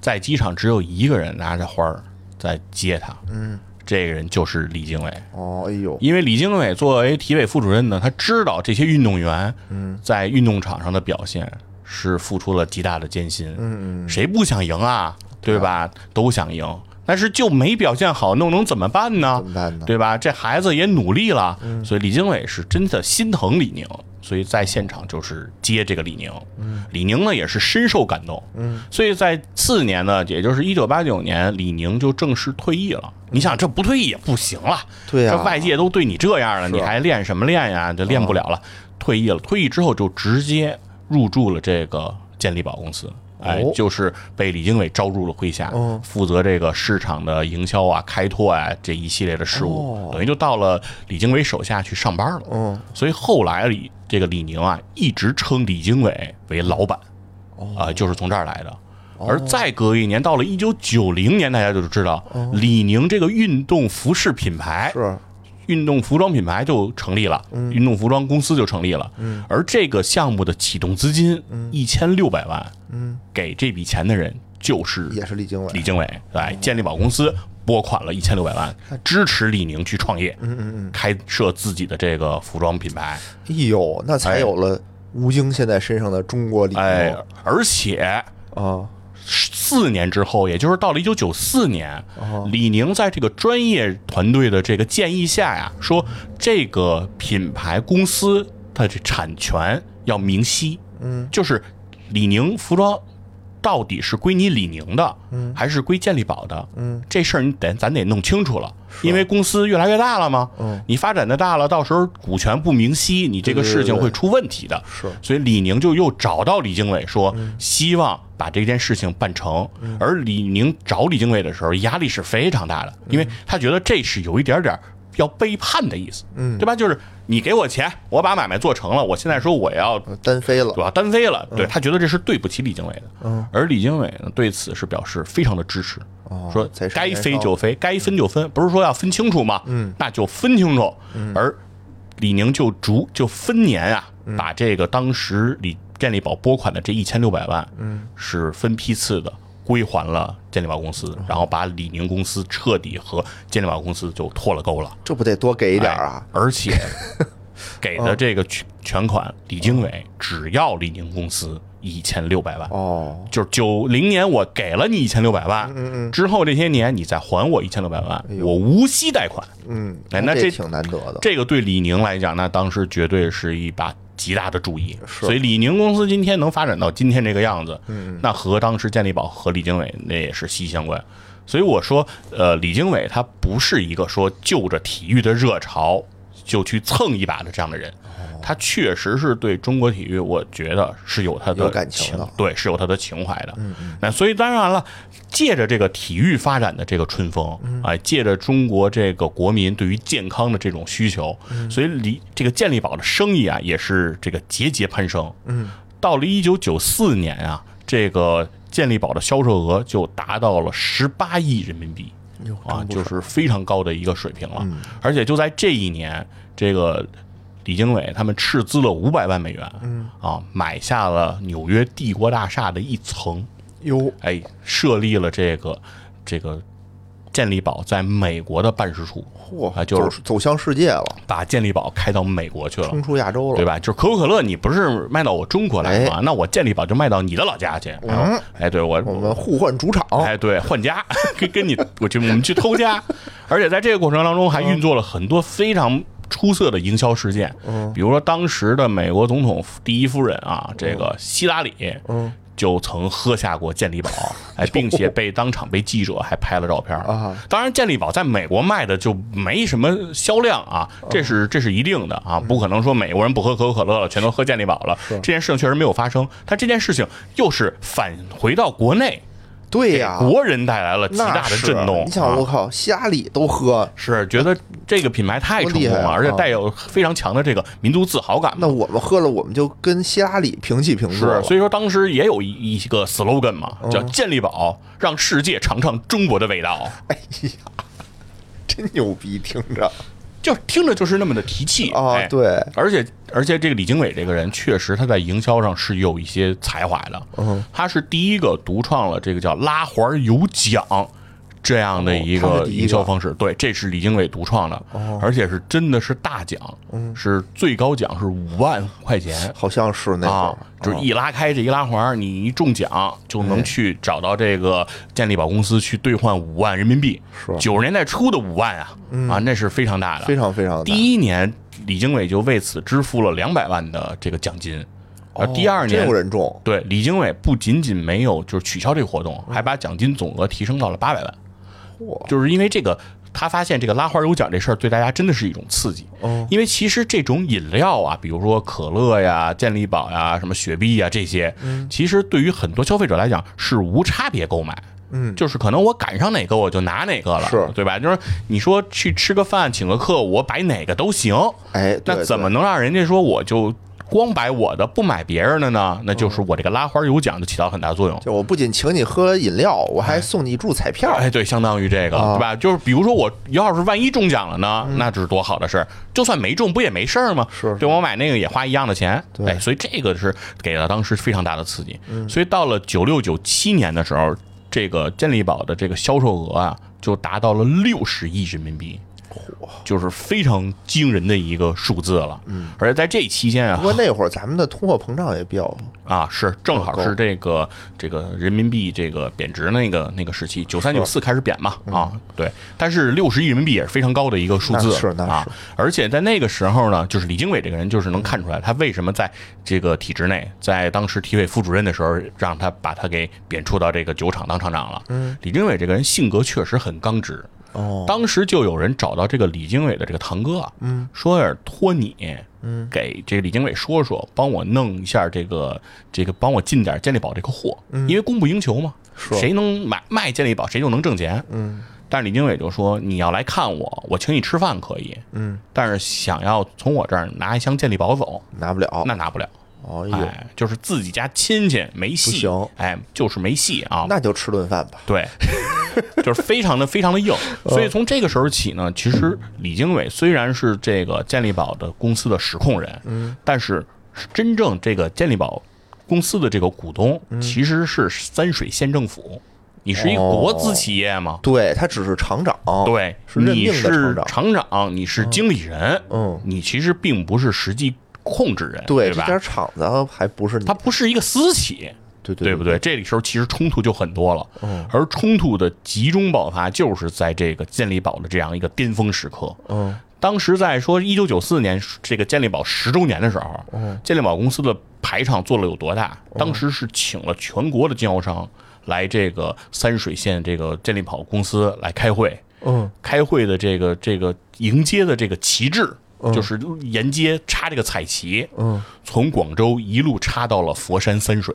在机场只有一个人拿着花儿在接他，嗯，这个人就是李经纬。哦，哎呦，因为李经纬作为体委副主任呢，他知道这些运动员在运动场上的表现是付出了极大的艰辛，嗯嗯，谁不想赢啊？对吧？都想赢，但是就没表现好，那能怎么办呢怎？么办呢？对吧？这孩子也努力了，所以李经纬是真的心疼李宁，所以在现场就是接这个李宁。李宁呢也是深受感动，所以在次年呢，也就是一九八九年，李宁就正式退役了。你想，这不退役也不行了，对呀这外界都对你这样了，你还练什么练呀？就练不了了。退役了，退役之后就直接入驻了这个健力宝公司。哎哦，就是被李经纬招入了麾下，嗯。负责这个市场的营销啊、开拓啊这一系列的事务，哦。等于就到了李经纬手下去上班了。嗯，所以后来李这个李宁啊，一直称李经纬为老板。啊、就是从这儿来的。而再隔一年，到了一九九零年，大家就知道李宁这个运动服饰品牌是运动服装品牌就成立了，运动服装公司就成立了。而这个项目的启动资金一千六百万，给这笔钱的人就是也是李经纬，李经纬，对，健力宝公司拨款了一千六百万，支持李宁去创业，嗯嗯嗯，开设自己的这个服装品牌，哎呦，那才有了吴京现在身上的中国李宁。哎，而且啊，四年之后，也就是到了一九九四年，李宁在这个专业团队的这个建议下呀，说这个品牌公司它的产权要明晰，嗯，就是李宁服装到底是归你李宁的，嗯，还是归健力宝的，嗯，这事儿你得咱得弄清楚了，因为公司越来越大了嘛，嗯，你发展的大了，到时候股权不明晰，你这个事情会出问题的，是。所以李宁就又找到李经纬说，希望把这件事情办成。而李宁找李经纬的时候，压力是非常大的，因为他觉得这是有一点点要背叛的意思，嗯，对吧？就是你给我钱，我把买卖做成了，我现在说我要单飞了对，吧？单飞了，对他觉得这是对不起李经纬的。嗯，而李经纬呢，对此是表示非常的支持，说该飞就飞，该分就分，不是说要分清楚吗？嗯，那就分清楚。而李宁就逐就分年啊，把这个当时李健力宝拨款的这一千六百万，嗯，是分批次的。归还了健力宝公司，然后把李宁公司彻底和健力宝公司就脱了钩了。这不得多给一点啊哎？而且给的这个全全款，李经纬只要李宁公司一千六百万。哦，就是九零年我给了你一千六百万，嗯嗯之后这些年你再还我一千六百万，我无息贷款。嗯，哎那这挺难得的，这个对李宁来讲，那当时绝对是一把极大的注意。是所以李宁公司今天能发展到今天这个样子，那和当时健力宝和李经纬那也是息息相关。所以我说，呃，李经纬他不是一个说就着体育的热潮就去蹭一把的这样的人。他确实是对中国体育，我觉得是有他的感情的对，是有他的情怀的。那所以当然了，借着这个体育发展的这个春风，哎，借着中国这个国民对于健康的这种需求，所以离这个健力宝的生意啊，也是这个节节攀升。嗯，到了一九九四年啊，这个健力宝的销售额就达到了十八亿人民币。哟啊，就是非常高的一个水平了。而且就在这一年，这个李经纬他们斥资了五百万美元，啊，买下了纽约帝国大厦的一层，哟，哎，设立了这个这个健力宝在美国的办事处，嚯，啊就是走走向世界了，把健力宝开到美国去了。冲出亚洲了，对吧？就是可口可乐，你不是卖到我中国来吗？那我健力宝就卖到你的老家去。嗯。哎，对我我们互换主场，哎，对，换家，跟 跟你，我去，我们去偷家，而且在这个过程当中还运作了很多非常出色的营销事件，嗯。比如说当时的美国总统第一夫人啊，这个希拉里，嗯，就曾喝下过健力宝，哎，并且被当场被记者还拍了照片啊。当然，健力宝在美国卖的就没什么销量啊，这是这是一定的啊，不可能说美国人不喝可口可乐了，全都喝健力宝了。这件事情确实没有发生，但这件事情又是返回到国内。对呀，给国人带来了极大的震动。你想，我啊靠，希拉里都喝，是觉得这个品牌太成功了，而且带有非常强的这个民族自豪感。那我们喝了，我们就跟希拉里平起平坐是，了。所以说当时也有一一个 slogan 嘛，叫“健力宝让世界尝尝中国的味道哎呀，真牛逼，听着”，就听着就是那么的提气。啊哎，对，而且而且这个李经纬这个人确实他在营销上是有一些才华的，嗯，他是第一个独创了这个叫拉环有奖这样的一个营销方式，对，这是李经纬独创的，哦。而且是真的是大奖，嗯。是最高奖是五万块钱。好像是那会啊儿，，就是一拉开这一拉环，你一中奖就能去找到这个健力宝公司去兑换五万人民币。是。九十年代初的五万啊，啊，那是非常大的，非常非常大。第一年，李经纬就为此支付了两百万的这个奖金，而第二年人中，对李经纬不仅仅没有就是取消这个活动，还把奖金总额提升到了八百万，嚯，就是因为这个。他发现这个拉花有奖这事儿对大家真的是一种刺激，哦。因为其实这种饮料啊，比如说可乐呀、健力宝呀、什么雪碧呀这些，其实对于很多消费者来讲是无差别购买。嗯，就是可能我赶上哪个我就拿哪个了，是。对吧？就是你说去吃个饭请个客，我摆哪个都行，哎，那怎么能让人家说我就光买我的不买别人的呢，那就是我这个拉花有奖就起到很大作用。就我不仅请你喝饮料，我还送你一注彩票。哎，对，相当于这个，啊对吧？就是比如说我要是万一中奖了呢，那这是多好的事儿。就算没中，不也没事儿吗？是对我买那个也花一样的钱。对哎，所以这个是给了当时非常大的刺激。所以到了九六九七年的时候，这个健力宝的这个销售额啊，就达到了六十亿人民币。就是非常惊人的一个数字了，嗯，而且在这期间啊不，过那会儿咱们的通货膨胀也比较啊，是正好是这个这个人民币这个贬值那个那个时期，九三九四开始贬嘛啊，对，但是六十亿人民币也是非常高的一个数字。是那是。啊，而且在那个时候呢，就是李经纬这个人就是能看出来他为什么在这个体制内，在当时体委副主任的时候，让他把他给贬黜到这个酒厂当厂长了。嗯，李经纬这个人性格确实很刚直。哦，当时就有人找到这个李经纬的这个堂哥，嗯，说是托你，嗯，给这个李经纬说说，帮我弄一下这个这个，帮我进点健力宝这个货，因为供不应求嘛，谁能买卖健力宝，谁就能挣钱，嗯。但是李经纬就说：“你要来看我，我请你吃饭可以，嗯，但是想要从我这儿拿一箱健力宝走，拿不了。那拿不了。哦呦，哎，就是自己家亲戚没戏，不行哎，就是没戏啊。那就吃顿饭吧。对，就是非常的非常的硬。所以从这个时候起呢，其实李经纬虽然是这个健力宝的公司的实控人，嗯，但是真正这个健力宝公司的这个股东其实是三水县政府。你是一国资企业吗？对他只是厂长，对，是你是厂长。厂长，你是经理人，嗯你其实并不是实际控制人，对，对吧？这家厂子还不是你它，不是一个私企，对对不对？这个时候其实冲突就很多了，嗯而冲突的集中爆发就是在这个健力宝的这样一个巅峰时刻。嗯，当时在说一九九四年这个健力宝十周年的时候，嗯健力宝公司的排场做了有多大？当时是请了全国的经销商来这个三水县这个健力宝公司来开会，嗯，开会的这个这个迎接的这个旗帜，就是沿街插这个彩旗，嗯，从广州一路插到了佛山三水，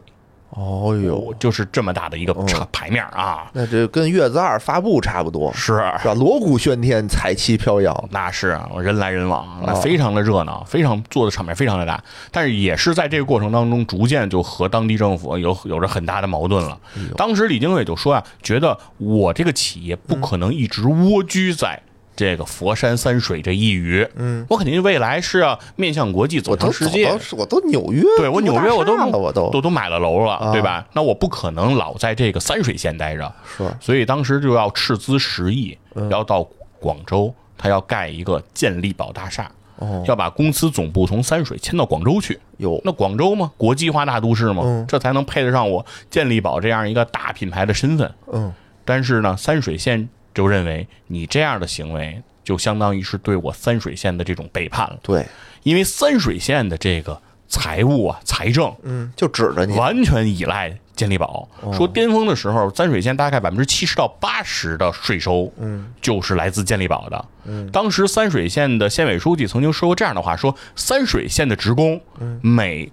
哦呦，就是这么大的一个插牌面啊，那这跟月子二发布差不多，是。是吧？锣鼓喧天，彩旗飘扬，那是啊，人来人往，那非常的热闹，非常做的场面非常的大，但是也是在这个过程当中，逐渐就和当地政府有有着很大的矛盾了。当时李经纬就说啊，觉得我这个企业不可能一直蜗居在这个佛山三水这一隅，嗯，我肯定未来是要面向国际，走向世界。我都纽约，对我纽约我都都。都都买了楼了，啊。对吧？那我不可能老在这个三水县待着，是。所以当时就要斥资十亿，嗯。要到广州，他要盖一个健力宝大厦，哦。要把公司总部从三水迁到广州去。有。那广州嘛，国际化大都市嘛，嗯。这才能配得上我健力宝这样一个大品牌的身份。嗯。但是呢，三水县就认为你这样的行为就相当于是对我三水县的这种背叛了，对，因为三水县的这个财务啊、财政嗯，就指着你，完全依赖健力宝。哦说巅峰的时候，三水县大概百分之七十到八十的税收，嗯，就是来自健力宝的。嗯，当时三水县的县委书记曾经说过这样的话：说三水县的职工每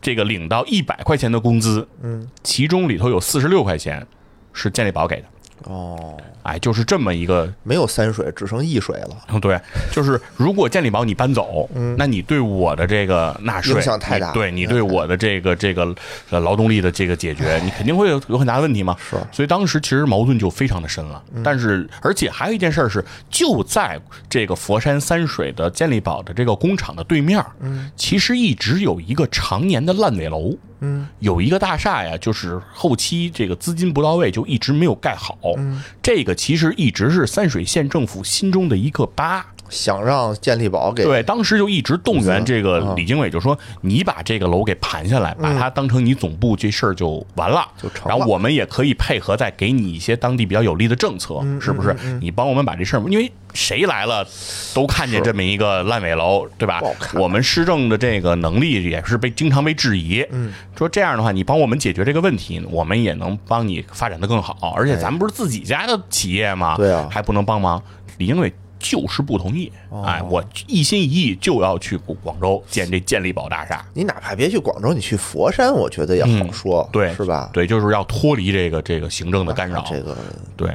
这个领到一百块钱的工资，嗯，其中里头有四十六块钱是健力宝给的。哦，哎，就是这么一个没有三水，只剩一水了，嗯，对，就是如果健力宝你搬走，那你对我的这个纳税影响太大你对你对我的这个这个呃劳动力的这个解决，你肯定会有有很大的问题嘛。是所以当时其实矛盾就非常的深了。但是而且还有一件事儿是，就在这个佛山三水的健力宝的这个工厂的对面，嗯，其实一直有一个常年的烂尾楼。嗯，有一个大厦呀，就是后期这个资金不到位，就一直没有盖好。嗯，这个其实一直是三水县政府心中的一个疤。想让健力宝给对，当时就一直动员这个李经纬，就说你把这个楼给盘下来，把它当成你总部，这事儿就完了。就成了然后我们也可以配合，再给你一些当地比较有利的政策，是不是？你帮我们把这事儿，因为谁来了都看见这么一个烂尾楼，对吧我们施政的这个能力也是被经常被质疑。嗯，说这样的话，你帮我们解决这个问题，我们也能帮你发展的更好。而且咱们不是自己家的企业吗？对啊还不能帮忙？李经纬就是不同意，哎，我一心一意就要去广州建这健力宝大厦。你哪怕别去广州，你去佛山，我觉得也好说，对，是吧？对，就是要脱离这个这个行政的干扰。这个对，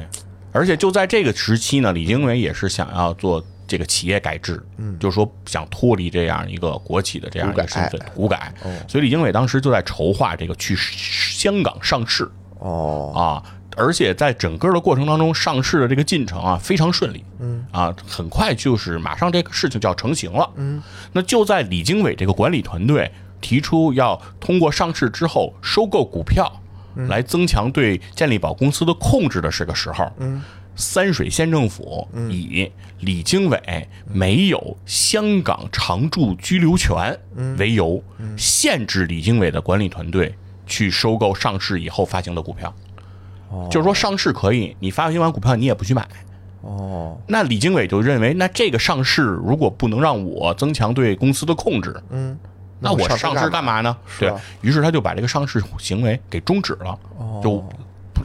而且就在这个时期呢，李经纬也是想要做这个企业改制，嗯，就是说想脱离这样一个国企的这样一个身份，股改。所以李经纬当时就在筹划这个去香港上市。哦啊，而且在整个的过程当中，上市的这个进程啊非常顺利。嗯啊，很快就是马上这个事情就要成型了。嗯，那就在李经纬这个管理团队提出要通过上市之后收购股票，来增强对健力宝公司的控制的这个时候，嗯。三水县政府以李经纬没有香港常驻居留权为由，限制李经纬的管理团队去收购上市以后发行的股票。就是说上市可以，你发行完股票你也不许买。哦，那李经纬就认为，那这个上市如果不能让我增强对公司的控制，嗯，那我上市干嘛呢？对于是，他就把这个上市行为给终止了，就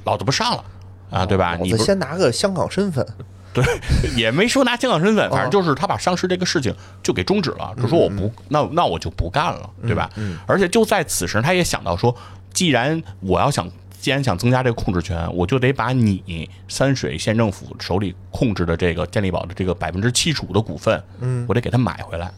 老子不上了。啊，对吧？你先拿个香港身份，对，也没说拿香港身份，反正就是他把上市这个事情就给终止了，就说我不，那那我就不干了，对吧？而且就在此时，他也想到说，既然我要想，既然想增加这个控制权，我就得把你三水县政府手里控制的这个健力宝的这个百分之七十五的股份，嗯，我得给他买回来，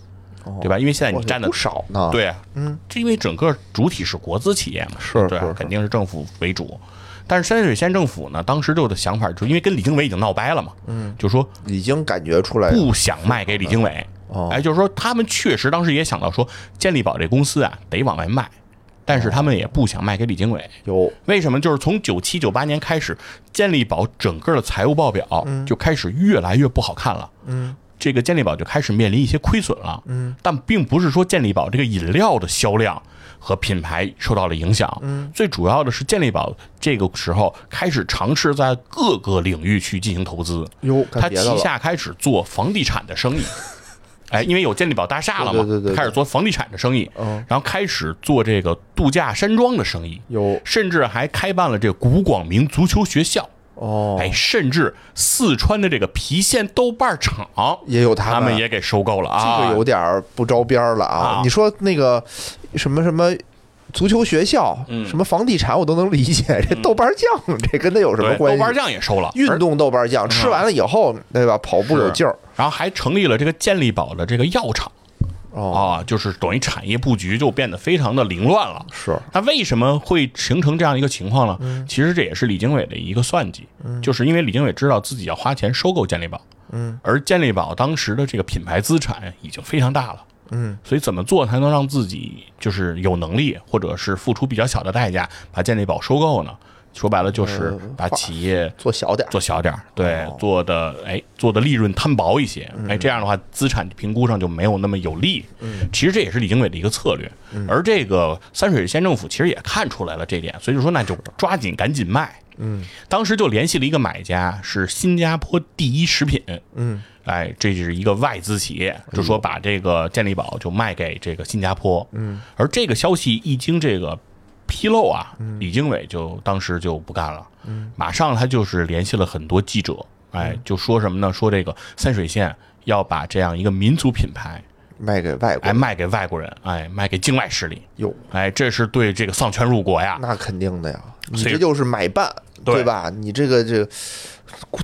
对吧？因为现在你占的不少呢，对，嗯，这因为整个主体是国资企业嘛，是对，肯定是政府为主。但是山水县政府呢，当时就的想法，就因为跟李经纬已经闹掰了嘛，嗯，就说已经感觉出来不想卖给李经纬，哎，就是说他们确实当时也想到说健力宝这公司啊得往外卖，但是他们也不想卖给李经纬。有。为什么？就是从九七九八年开始，健力宝整个的财务报表就开始越来越不好看了，嗯，这个健力宝就开始面临一些亏损了，嗯，但并不是说健力宝这个饮料的销量。和品牌受到了影响，嗯，最主要的是健力宝这个时候开始尝试在各个领域去进行投资，哟，他旗下开始做房地产的生意，哎，因为有健力宝大厦了嘛，对对对，开始做房地产的生意，嗯，然后开始做这个度假山庄的生意，有，甚至还开办了这个古广明足球学校。哦，哎，甚至四川的这个郫县豆瓣厂也有他们，他们也给收购了啊，这个有点不着边了啊！你说那个什么什么足球学校，什么房地产，我都能理解。这豆瓣酱，这跟他有什么关系？豆瓣酱也收了，运动豆瓣酱，吃完了以后，对吧？跑步有劲儿，然后还成立了这个健力宝的这个药厂。啊，就是等于产业布局就变得非常的凌乱了。是，那为什么会形成这样一个情况呢？其实这也是李经纬的一个算计，就是因为李经纬知道自己要花钱收购健力宝，嗯，而健力宝当时的这个品牌资产已经非常大了，嗯，所以怎么做才能让自己就是有能力，或者是付出比较小的代价把健力宝收购呢？说白了就是把企业做小点，做小点，对，做的哎，做的利润摊薄一些，哎，这样的话资产评估上就没有那么有利。嗯，其实这也是李经纬的一个策略。而这个三水县政府其实也看出来了这点，所以就说那就抓紧赶紧卖。嗯，当时就联系了一个买家，是新加坡第一食品。嗯，哎，这是一个外资企业，就说把这个健力宝就卖给这个新加坡。嗯，而这个消息一经这个。披露啊，李经纬就当时就不干了，嗯马上他就是联系了很多记者，哎，就说什么呢？说这个三水县要把这样一个民族品牌卖给外国，哎，卖给外国人，哎，卖给境外势力，哟，哎，这是对这个丧权辱国呀，那肯定的呀，你这就是买办，对吧？你这个这。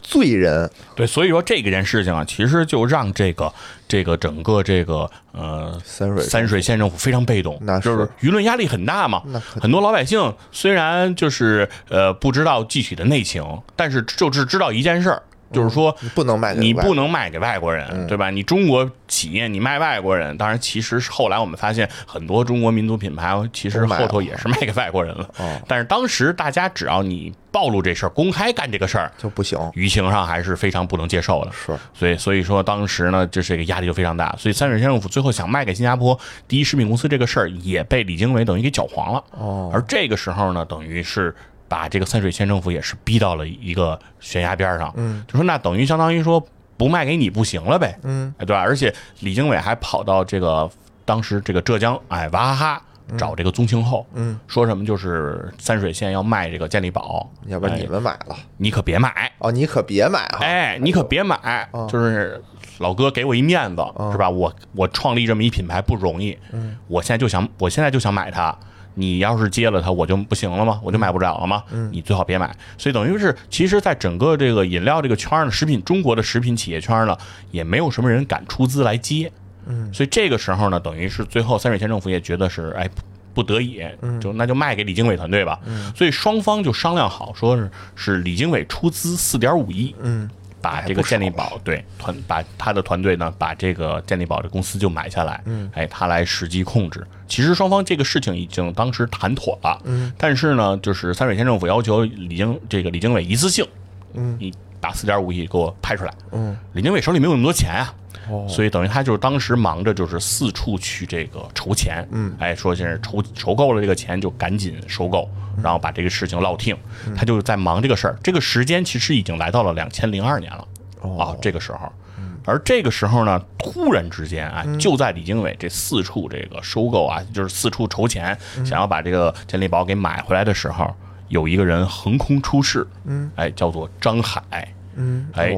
罪人对，所以说这件事情啊，其实就让这个这个整个这个呃三水三水县政府非常被动，那就是舆论压力很大嘛。很多老百姓虽然就是呃不知道具体的内情，但是就是知道一件事儿。就是说，不能卖，你不能卖给外国人，对吧？你中国企业你卖外国人，当然，其实后来我们发现很多中国民族品牌，其实后头也是卖给外国人了。但是当时大家只要你暴露这事儿，公开干这个事儿就不行，舆情上还是非常不能接受的。是，所以所以说当时呢，这是一个压力就非常大。所以三水县政府最后想卖给新加坡第一食品公司这个事儿，也被李经纬等于给搅黄了。哦，而这个时候呢，等于是。把这个三水县政府也是逼到了一个悬崖边上，嗯，就说那等于相当于说不卖给你不行了呗，嗯，哎，对吧？而且李经纬还跑到这个当时这个浙江，哎，娃哈哈找这个宗庆后，嗯，说什么就是三水县要卖这个健力宝，要不然你们买了，你可别买哦，你可别买啊，哎，你可别买，就是老哥给我一面子是吧？我我创立这么一品牌不容易，嗯，我现在就想我现在就想买它。你要是接了它，我就不行了吗？我就买不着了吗？你最好别买。所以等于是，其实，在整个这个饮料这个圈呢，食品中国的食品企业圈呢，也没有什么人敢出资来接。嗯，所以这个时候呢，等于是最后三水县政府也觉得是，哎，不得已，就那就卖给李经纬团队吧。嗯，所以双方就商量好，说是是李经纬出资四点五亿。嗯。把这个健力宝对团把他的团队呢，把这个健力宝的公司就买下来，嗯，哎，他来实际控制。其实双方这个事情已经当时谈妥了，嗯，但是呢，就是三水县政府要求李经这个李经纬一次性，嗯，你把四点五亿给我拍出来，嗯，李经纬手里没有那么多钱啊。所以等于他就是当时忙着就是四处去这个筹钱，嗯，哎，说现在筹筹够了这个钱就赶紧收购，然后把这个事情落听，他就在忙这个事儿。这个时间其实已经来到了两千零二年了，啊，这个时候，而这个时候呢，突然之间啊，就在李经纬这四处这个收购啊，就是四处筹钱，想要把这个健力宝给买回来的时候，有一个人横空出世，嗯，哎，叫做张海，嗯，哎。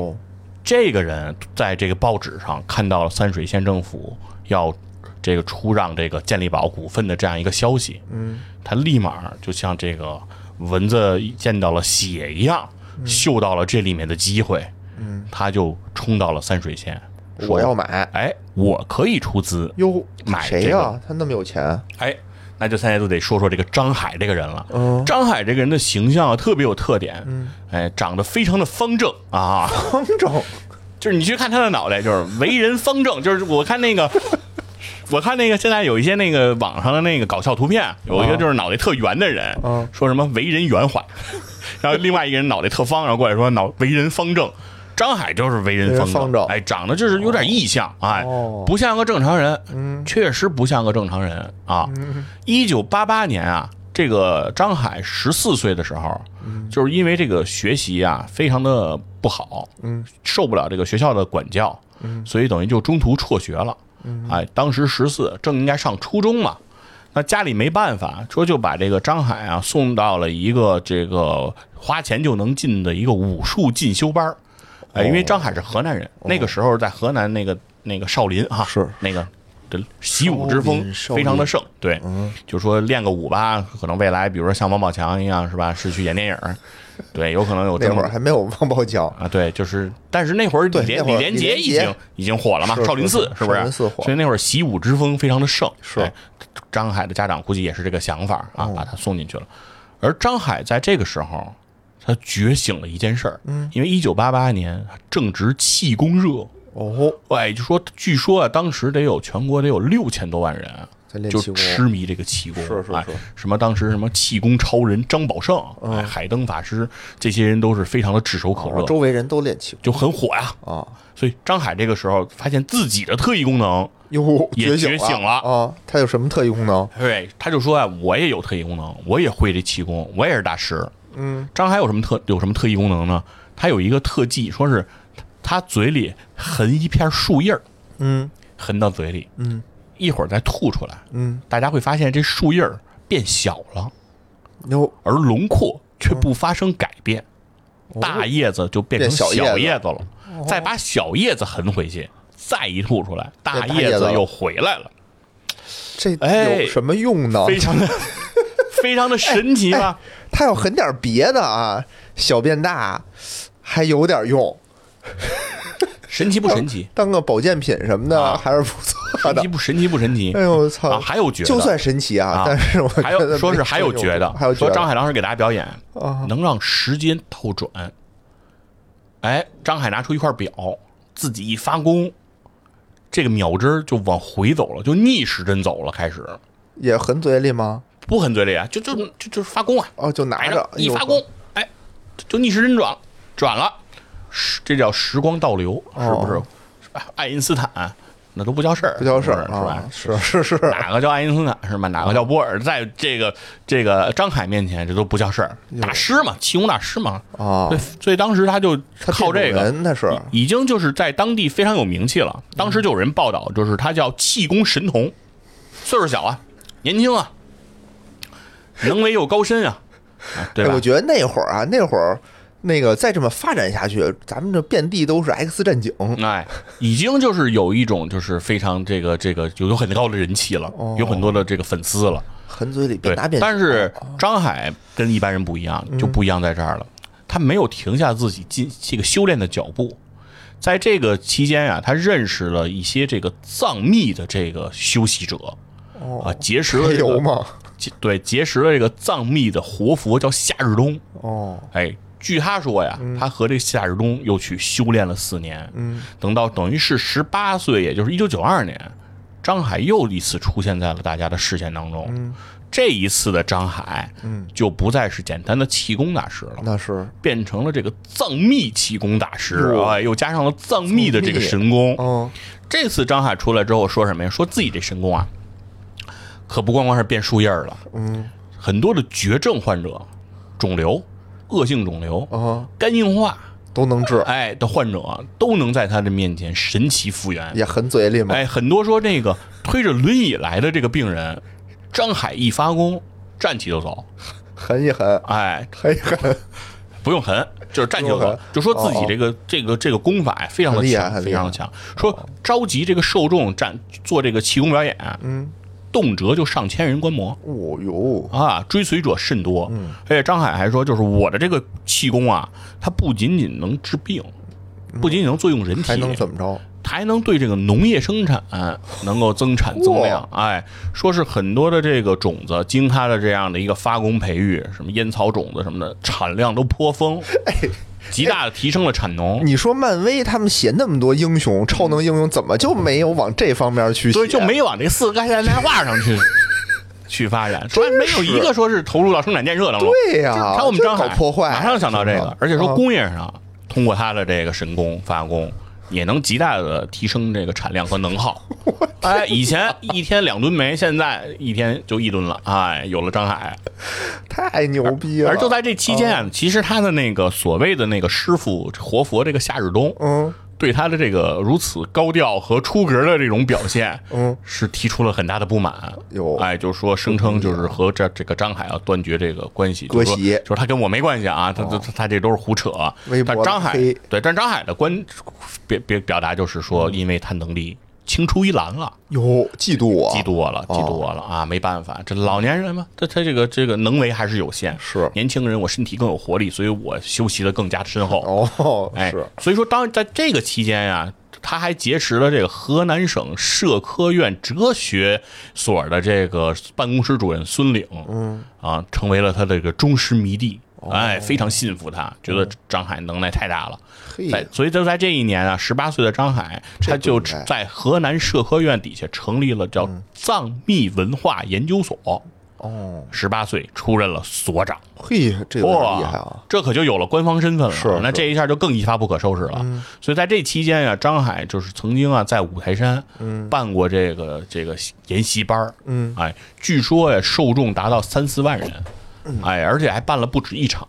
这个人在这个报纸上看到了三水县政府要这个出让这个健力宝股份的这样一个消息，嗯，他立马就像这个蚊子见到了血一样，嗅到了这里面的机会，嗯，他就冲到了三水县，我要买，哎，我可以出资哟，买谁呀？他那么有钱，哎。那就现在就得说说这个张海这个人了。张海这个人的形象啊，特别有特点。哎，长得非常的方正啊，方正，就是你去看他的脑袋，就是为人方正。就是我看那个，我看那个现在有一些那个网上的那个搞笑图片，有一个就是脑袋特圆的人，说什么为人圆滑，然后另外一个人脑袋特方，然后过来说脑为人方正。张海就是为人方正，哎，长得就是有点异象，哎，不像个正常人，确实不像个正常人啊。一九八八年啊，这个张海十四岁的时候，就是因为这个学习啊非常的不好，嗯，受不了这个学校的管教，嗯，所以等于就中途辍学了，哎，当时十四，正应该上初中嘛，那家里没办法，说就把这个张海啊送到了一个这个花钱就能进的一个武术进修班哎，因为张海是河南人，那个时候在河南那个那个少林哈，是那个的习武之风非常的盛，对，就说练个武吧，可能未来比如说像王宝强一样是吧，是去演电影，对，有可能有那会儿还没有王宝强啊，对，就是，但是那会儿李连李连杰已经已经火了嘛，少林寺是不是？所以那会儿习武之风非常的盛，是。张海的家长估计也是这个想法啊，把他送进去了，而张海在这个时候。他觉醒了一件事儿，嗯，因为一九八八年正值气功热哦，哎，就说据说啊，当时得有全国得有六千多万人就痴迷这个气功，是是是，什么当时什么气功超人张宝胜，哎，海灯法师，这些人都是非常的炙手可热，周围人都练气功，就很火呀啊！所以张海这个时候发现自己的特异功能哟也觉醒了。啊，他有什么特异功能？对，他就说啊，我也有特异功能，我也会这气功，我也是大师。嗯，张海有什么特有什么特异功能呢？他有一个特技，说是他嘴里含一片树叶儿，嗯，含到嘴里，嗯，一会儿再吐出来，嗯，大家会发现这树叶儿变小了，哟，而轮廓却不发生改变，大叶子就变成小叶子了，再把小叶子含回去，再一吐出来，大叶子又回来了，这有什么用呢？非常的。非常的神奇吧？他要狠点别的啊，小变大，还有点用。神奇不神奇？当个保健品什么的还是不错的。神奇不神奇不神奇？哎呦我操！还有觉得，就算神奇啊，但是我还有说是还有觉得，还有说张海老师给大家表演，能让时间倒转。哎，张海拿出一块表，自己一发功，这个秒针就往回走了，就逆时针走了，开始也很嘴里吗？不很嘴里啊，就就就就是发功啊！哦，就拿着一发功，哎，就逆时针转转了，时这叫时光倒流，是不是？爱因斯坦那都不叫事儿，不叫事儿是吧？是是是，哪个叫爱因斯坦是吧？哪个叫波尔？在这个这个张海面前，这都不叫事儿，大师嘛，气功大师嘛啊！所以当时他就靠这个，那是已经就是在当地非常有名气了。当时就有人报道，就是他叫气功神童，岁数小啊，年轻啊。能为又高深啊，对吧？我觉得那会儿啊，那会儿那个再这么发展下去，咱们这遍地都是 X 战警。哎，已经就是有一种就是非常这个这个有有很高的人气了，有很多的这个粉丝了。狠嘴里边打边，但是张海跟一般人不一样，就不一样在这儿了，他没有停下自己进这个修炼的脚步。在这个期间啊，他认识了一些这个藏密的这个修习者，啊，结识了还这个有吗？结对结识了这个藏密的活佛叫夏日东。哦，哎，据他说呀，他和这个夏日东又去修炼了四年。嗯，等到等于是十八岁，也就是一九九二年，张海又一次出现在了大家的视线当中。嗯这一次的张海，嗯，就不再是简单的气功大师了，那是变成了这个藏密气功大师，哟哎，又加上了藏密的这个神功。哦，这次张海出来之后说什么呀？说自己这神功啊，可不光光是变树叶儿了，嗯。很多的绝症患者、肿瘤、恶性肿瘤、啊，肝硬化，都能治，哎的患者啊都能在他的面前神奇复原。也很嘴里嘛。哎，很多说这个推着轮椅来的这个病人，张海一发功，站起就走。狠一狠，哎，狠一狠，不用狠，就是站起就走。不用狠，就说自己哦这个这个这个功法呀非常的厉害非常的强。说召集这个受众站做这个气功表演，嗯，动辄就上千人观摩哦哟，啊，追随者甚多。嗯，而且张海还说，就是我的这个气功啊，它不仅仅能治病，不仅仅能作用人体，还能怎么着？还能对这个农业生产能够增产增量。哎，说是很多的这个种子经它的这样的一个发功培育，什么烟草种子什么的，产量都颇丰，极大的提升了产能。你说漫威他们写那么多英雄、超能英雄，怎么就没有往这方面去写？所以就没往这四个概念画上去 去发展，说没有一个说是投入到生产建设当中。对呀、看我们这张海破坏，马上想到这，个而且说啊工业上通过他的这个神功发功。也能极大的提升这个产量和能耗。哎，以前一天两吨煤，现在一天就一吨了。哎，有了张海，太牛逼了。而就在这期间啊，其实他的那个所谓的那个师傅活佛这个夏日东，嗯对他的这个如此高调和出格的这种表现，嗯，是提出了很大的不满。有。哎，就是说声称就是和这这个张海要断绝这个关系，割就是说就是他跟我没关系啊，他他他他这都是胡扯。但张海对，但张海的观表表表达就是说，因为他能力青出于蓝了。哟，嫉妒我，嫉妒我了，哦嫉妒我了啊！没办法，这老年人嘛，他他这个这个能为还是有限。是年轻人，我身体更有活力，所以我修习的更加深厚。哦，哎是，所以说当在这个期间呀、他还结识了这个河南省社科院哲学所的这个办公室主任孙岭，嗯啊，成为了他这个忠实迷弟。哦。哎，非常信服他，觉得张海能耐太大了。嘿在所以就在这一年啊，十八岁的张海，他就在河南社科院底下成立了叫藏密文化研究所。哦，十八岁出任了所长，嘿，这厉害啊！，这可就有了官方身份了。是是。那这一下就更一发不可收拾了。所以在这期间呀、张海就是曾经啊在五台山办过这个这个研习班儿。嗯，哎，据说呀受众达到三四万人，哎，而且还办了不止一场，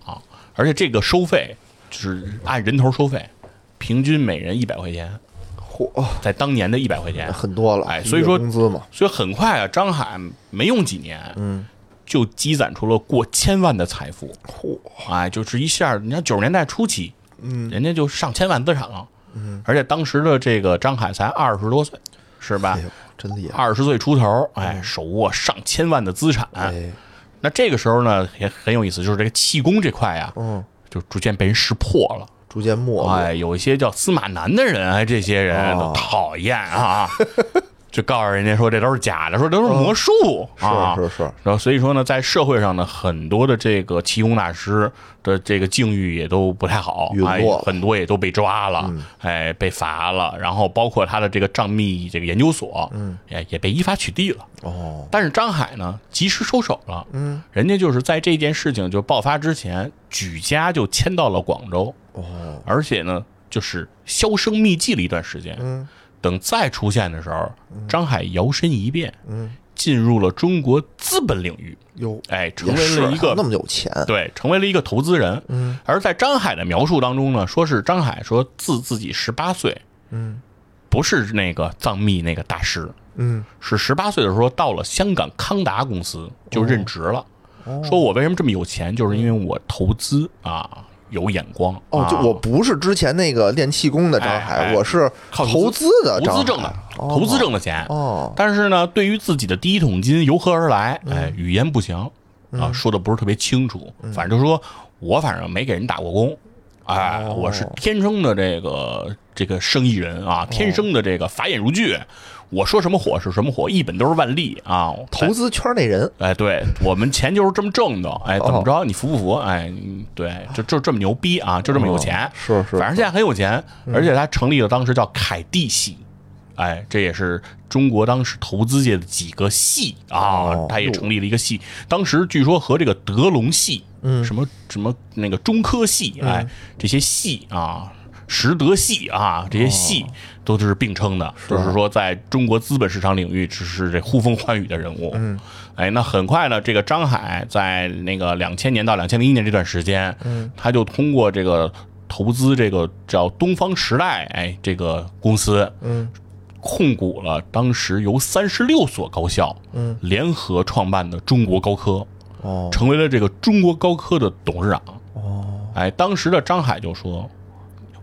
而且这个收费就是按人头收费，平均每人一百块钱，嚯，在当年的一百块钱，很多了，哎所以说工资嘛，所以很快啊，张海没用几年，嗯，就积攒出了过千万的财富。嚯，哎，就是一下，你看九十年代初期，嗯，人家就上千万资产了，嗯，而且当时的这个张海才二十多岁，是吧哎？真厉害！二十岁出头，哎，手握上千万的资产。哎，那这个时候呢，也很有意思，就是这个气功这块呀，嗯，就逐渐被人识破了。逐渐没落，哎，有一些叫司马南的人，哎，这些人哦都讨厌啊，就告诉人家说这都是假的，说都是魔术。啊，是是是，然后所以说呢，在社会上呢，很多的这个气功大师的这个境遇也都不太好，很多也都被抓了，哎，被罚了，然后包括他的这个藏密这个研究所，嗯，也也被依法取缔了。哦，但是张海呢，及时收手了，嗯，人家就是在这件事情就爆发之前，举家就迁到了广州，哦，而且呢，就是销声匿迹了一段时间。嗯，等再出现的时候，张海摇身一变，嗯，进入了中国资本领域，哟，哎，成为了一个那么有钱，对，成为了一个投资人。嗯，而在张海的描述当中呢，说是张海说自自己十八岁，嗯，不是那个藏密那个大师，嗯，是十八岁的时候到了香港康达公司就任职了。哦说我为什么这么有钱，就是因为我投资啊，有眼光哦，就啊我不是之前那个练气功的张海，哎哎。我是靠投资的投资挣的，投资挣的钱。哦，但是呢，对于自己的第一桶金由何而来，嗯。哎，语言不详啊，说的不是特别清楚。反正就说我反正没给人打过工，哎，哦。我是天生的这个这个生意人啊，天生的这个法眼如炬，我说什么火是什么火，一本都是万利啊。投资圈内人，哎，对我们钱就是这么挣的，哎，怎么哦着？你服不服？哎，嗯对，就就这么牛逼啊，就这么有钱，哦是是。反正现在很有钱，而且他成立了当时叫凯蒂系，哎，这也是中国当时投资界的几个系啊哦，他也成立了一个系，当时据说和这个德隆系，嗯。什么什么那个中科系，哎，这些系啊。实德系啊，这些系都是并称的，就是说在中国资本市场领域只是这呼风唤雨的人物。嗯，哎，那很快呢，这个张海在那个两千年到两千零一年这段时间，嗯，他就通过这个投资这个叫东方时代，哎，这个公司，嗯，控股了当时由三十六所高校，嗯，联合创办的中国高科，哦。成为了这个中国高科的董事长。哦，哎，当时的张海就说：“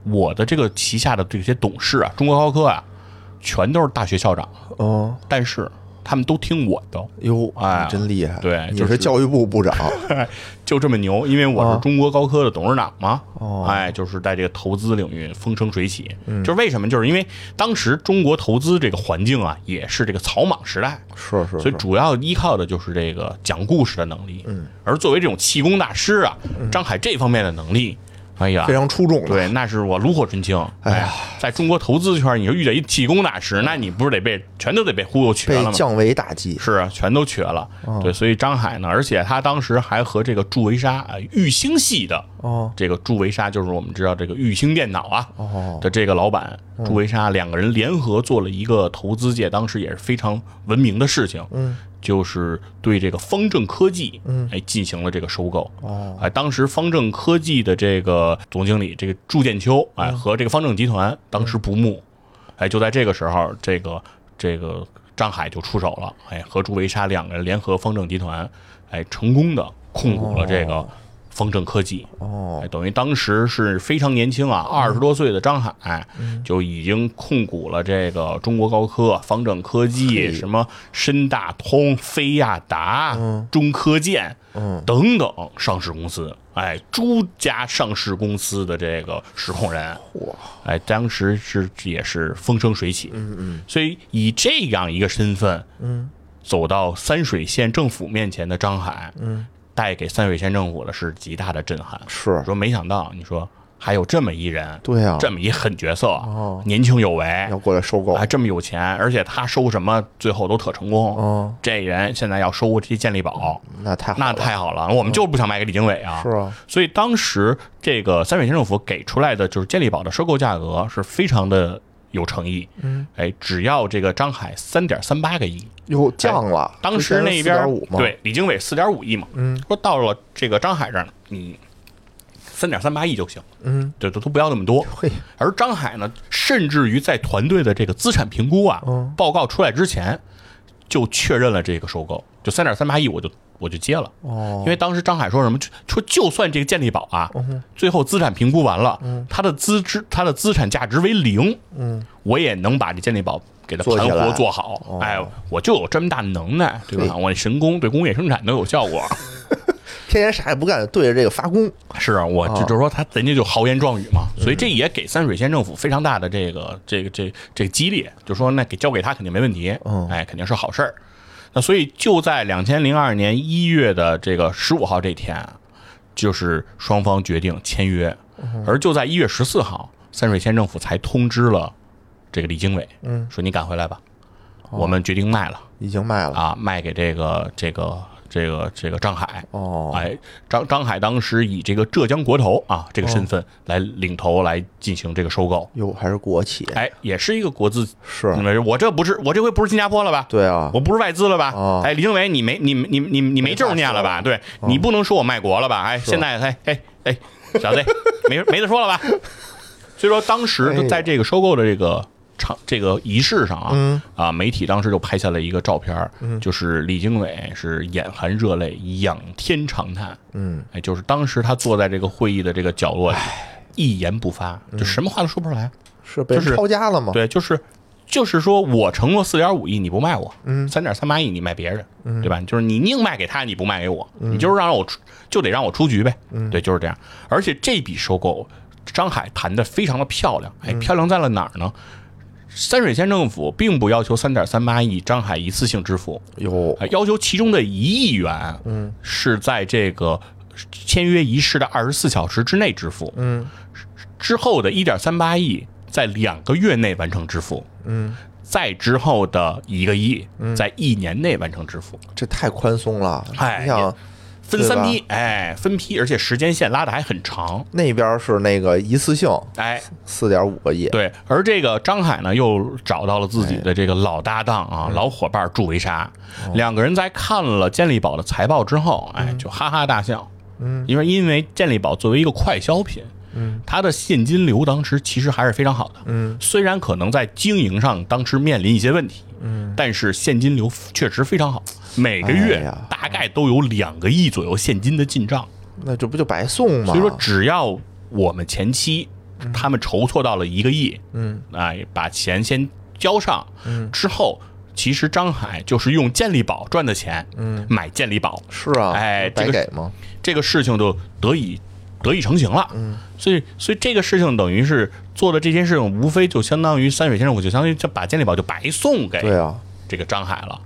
我的这个旗下的这些董事啊，中国高科啊，全都是大学校长，哦，但是他们都听我的，哟，哎真厉害，对就是是教育部部长，就这么牛，因为我是中国高科的董事长嘛。哦。哎，就是在这个投资领域风生水起。就是为什么？就是因为当时中国投资这个环境啊，也是这个草莽时代，是是，所以主要依靠的就是这个讲故事的能力。嗯，而作为这种气功大师啊，张海这方面的能力，哎呀非，常出众的，对，那是我炉火纯青。哎呀，在中国投资圈，你说遇见一气功大师，那你不是得被全都得被忽悠瘸了吗？被降维打击，是啊，全都瘸了。对，所以张海呢，而且他当时还和这个祝维沙啊，玉兴系的哦。这个祝维沙，就是我们知道这个玉兴电脑啊哦。的这个老板祝维沙，两个人联合做了一个投资界当时也是非常闻名的事情。嗯，就是对这个方正科技，嗯，哎，进行了这个收购。哦，哎，当时方正科技的这个总经理这个祝建秋，哎，和这个方正集团当时不睦，哎，就在这个时候，这个这个张海就出手了，哎，和朱维沙两个人联合方正集团，哎，成功的控股了这个方正科技。哦。哎，等于当时是非常年轻啊，二十多岁的张海就已经控股了这个中国高科、方正科技、什么深大通、飞亚达、中科建嗯。等等上市公司，哎，诸家上市公司的这个实控人，嚯，哎，当时是也是风生水起，嗯嗯。所以以这样一个身份，嗯，走到三水县政府面前的张海，嗯，带给三水县政府的是极大的震撼。是，说没想到，你说还有这么一人，对啊，这么一狠角色，哦。年轻有为，要过来收购，还这么有钱，而且他收什么最后都特成功。哦，这人现在要收这些健力宝，那太好那太好了，我们就不想卖给李经纬啊。是啊，所以当时这个三水县政府给出来的就是健力宝的收购价格是非常的有诚意。嗯，哎，只要这个张海三点三八个亿，又降了，哎当时那边，，对李经纬四点五亿嘛，嗯。说到了这个张海这儿，你三点三八亿就行，嗯，对，都都不要那么多。嘿，而张海呢，甚至于在团队的这个资产评估啊，嗯。报告出来之前，就确认了这个收购，就三点三八亿，我就我就接了。哦。因，为当时张海说什么，说就算这个健力宝啊，最后资产评估完了，它的资质它的资产价值为零，嗯，我也能把这健力宝给它盘活做好。哦。哎，我就有这么大能耐，对吧？嘿。我神功对工业生产都有效果。天天啥也不干，对着这个发功，是啊，我哦。就就是说他人家就豪言壮语嘛，所以这也给三水县政府非常大的这个这个这这个激励，就说那给交给他肯定没问题，嗯。哎，肯定是好事儿。那所以就在两千零二年一月的这个十五号这天啊，就是双方决定签约，而就在一月十四号，三水县政府才通知了这个李经纬，嗯，说你赶回来吧，我们决定卖了已经卖了，啊，卖给这个这个这个这个张海，哦，哎，张张海当时以这个浙江国投啊这个身份来领头来进行这个收购，哟，还是国企，哎，也是一个国资。是，你我这不是我这回不是新加坡了吧？对啊，我不是外资了吧？哦哎，李政委，你没你你你你没证念了吧？对你不能说我卖国了吧？哎，现在哎哎哎，小子，没没得说了吧？所以说当时在这个收购的这个场这个仪式上啊，啊，媒体当时就拍下了一个照片儿，就是李经纬是眼含热泪，仰天长叹，嗯，哎，就是当时他坐在这个会议的这个角落里，一言不发，就什么话都说不出来。是被抄家了吗？对，就是就是说我承诺四点五亿你不卖我，嗯，三点三八亿你卖别人，对吧？就是你宁卖给他，你不卖给我，你就是让我出，就得让我出局呗，对，就是这样。而且这笔收购，张海谈的非常的漂亮，哎，漂亮在了哪儿呢？山水县政府并不要求三点三八亿张海一次性支付，有呃要求其中的一亿元，嗯，是在这个签约仪式的二十四小时之内支付，嗯，之后的一点三八亿在两个月内完成支付，嗯，再之后的一个亿在一年内完成支付，这太宽松了。哎你想分三批，哎，分批，而且时间线拉的还很长，那边是那个一次性哎，四点五个亿，对，而这个张海呢，又找到了自己的这个老搭档啊、老伙伴祝维沙，两个人在看了健力宝的财报之后，哎，就哈哈大笑。嗯，因为因为健力宝作为一个快消品，嗯，它的现金流当时其实还是非常好的。嗯，虽然可能在经营上当时面临一些问题，嗯，但是现金流确实非常好，每个哎月大概都有两个亿左右现金的进账。那这不就白送吗？所以说，只要我们前期他们筹措到了一个亿，嗯，哎，把钱先交上，嗯，之后其实张海就是用健力宝赚的钱，嗯，买健力宝，是啊，哎这个白给吗？这个事情就得以得以成型了，嗯，所以所以这个事情等于是做的这件事情，无非就相当于三水先生，我就相当于就把健力宝就白送给对啊，这个张海了。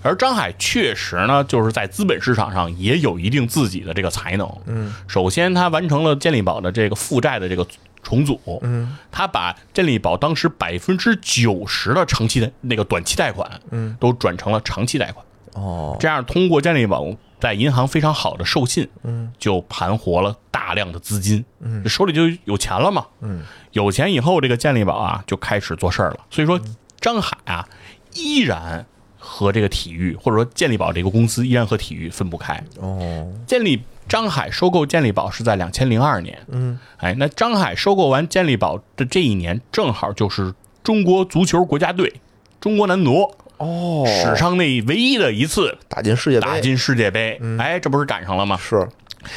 而张海确实呢，就是在资本市场上也有一定自己的这个才能。嗯，首先他完成了健力宝的这个负债的这个重组。嗯，他把健力宝当时百分之九十的长期的那个短期贷款，嗯，都转成了长期贷款。哦，这样通过健力宝在银行非常好的授信，嗯，就盘活了大量的资金，嗯，手里就有钱了嘛，嗯，有钱以后，这个健力宝啊就开始做事儿了。所以说，张海啊依然和这个体育或者说健力宝这个公司依然和体育分不开。哦，健力张海收购健力宝是在两千零二年，嗯，哎，那张海收购完健力宝的这一年，正好就是中国足球国家队中国男足哦，史上那唯一的一次打进世界杯，打进世界杯，哎，这不是赶上了吗？是。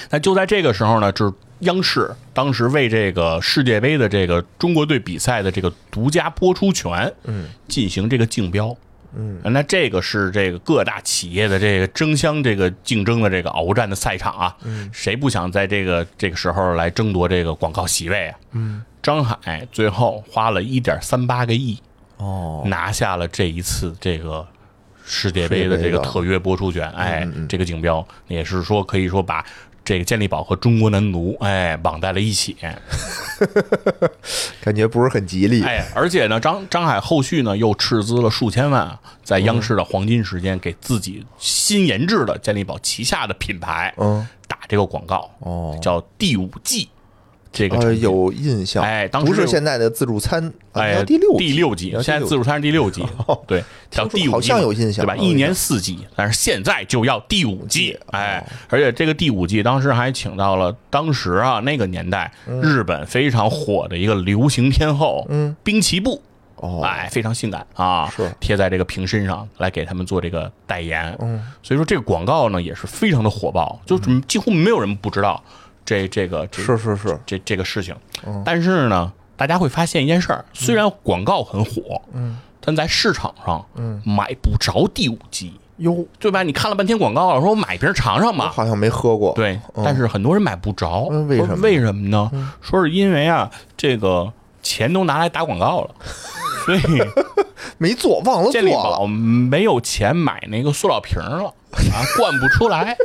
那就在这个时候呢，就是央视当时为这个世界杯的这个中国队比赛的这个独家播出权，嗯，进行这个竞标。嗯，那这个是这个各大企业的这个争相这个竞争的这个鏖战的赛场啊，嗯，谁不想在这个这个时候来争夺这个广告席位啊？嗯，张海最后花了一点三八个亿，哦，拿下了这一次这个世界杯的这个特约播出权，哎，这个锦标也是说可以说把这个健力宝和中国男足哎绑在了一起，感觉不是很吉利。哎，而且呢，张张海后续呢又斥资了数千万，在央视的黄金时间给自己新研制的健力宝旗下的品牌嗯，打这个广告，哦，叫第五季。这个呃，有印象，哎当时不是现在的自助餐，啊哎，要第六第六季，现在自助餐是第六季，对，叫第五季，好像有印象对吧？一年四季，但是现在就要第五季季，哎，而且这个第五季当时还请到了当时啊那个年代日本非常火的一个流行天后，嗯，滨崎步。哦，哎，非常性感啊，是。贴在这个瓶身上来给他们做这个代言，嗯，所以说这个广告呢也是非常的火爆，就是几乎没有人不知道这这个这是是是，这这个事情。但是呢，大家会发现一件事儿，虽然广告很火，嗯，但在市场上，嗯，买不着第五季，哟，对吧？你看了半天广告了，说我买瓶尝尝吧，好像没喝过。对，但是很多人买不着，嗯为什么为什么呢？说是因为啊，这个钱都拿来打广告了，所以 没做，忘了做 健力了。宝没有钱买那个塑料瓶了啊，灌不出来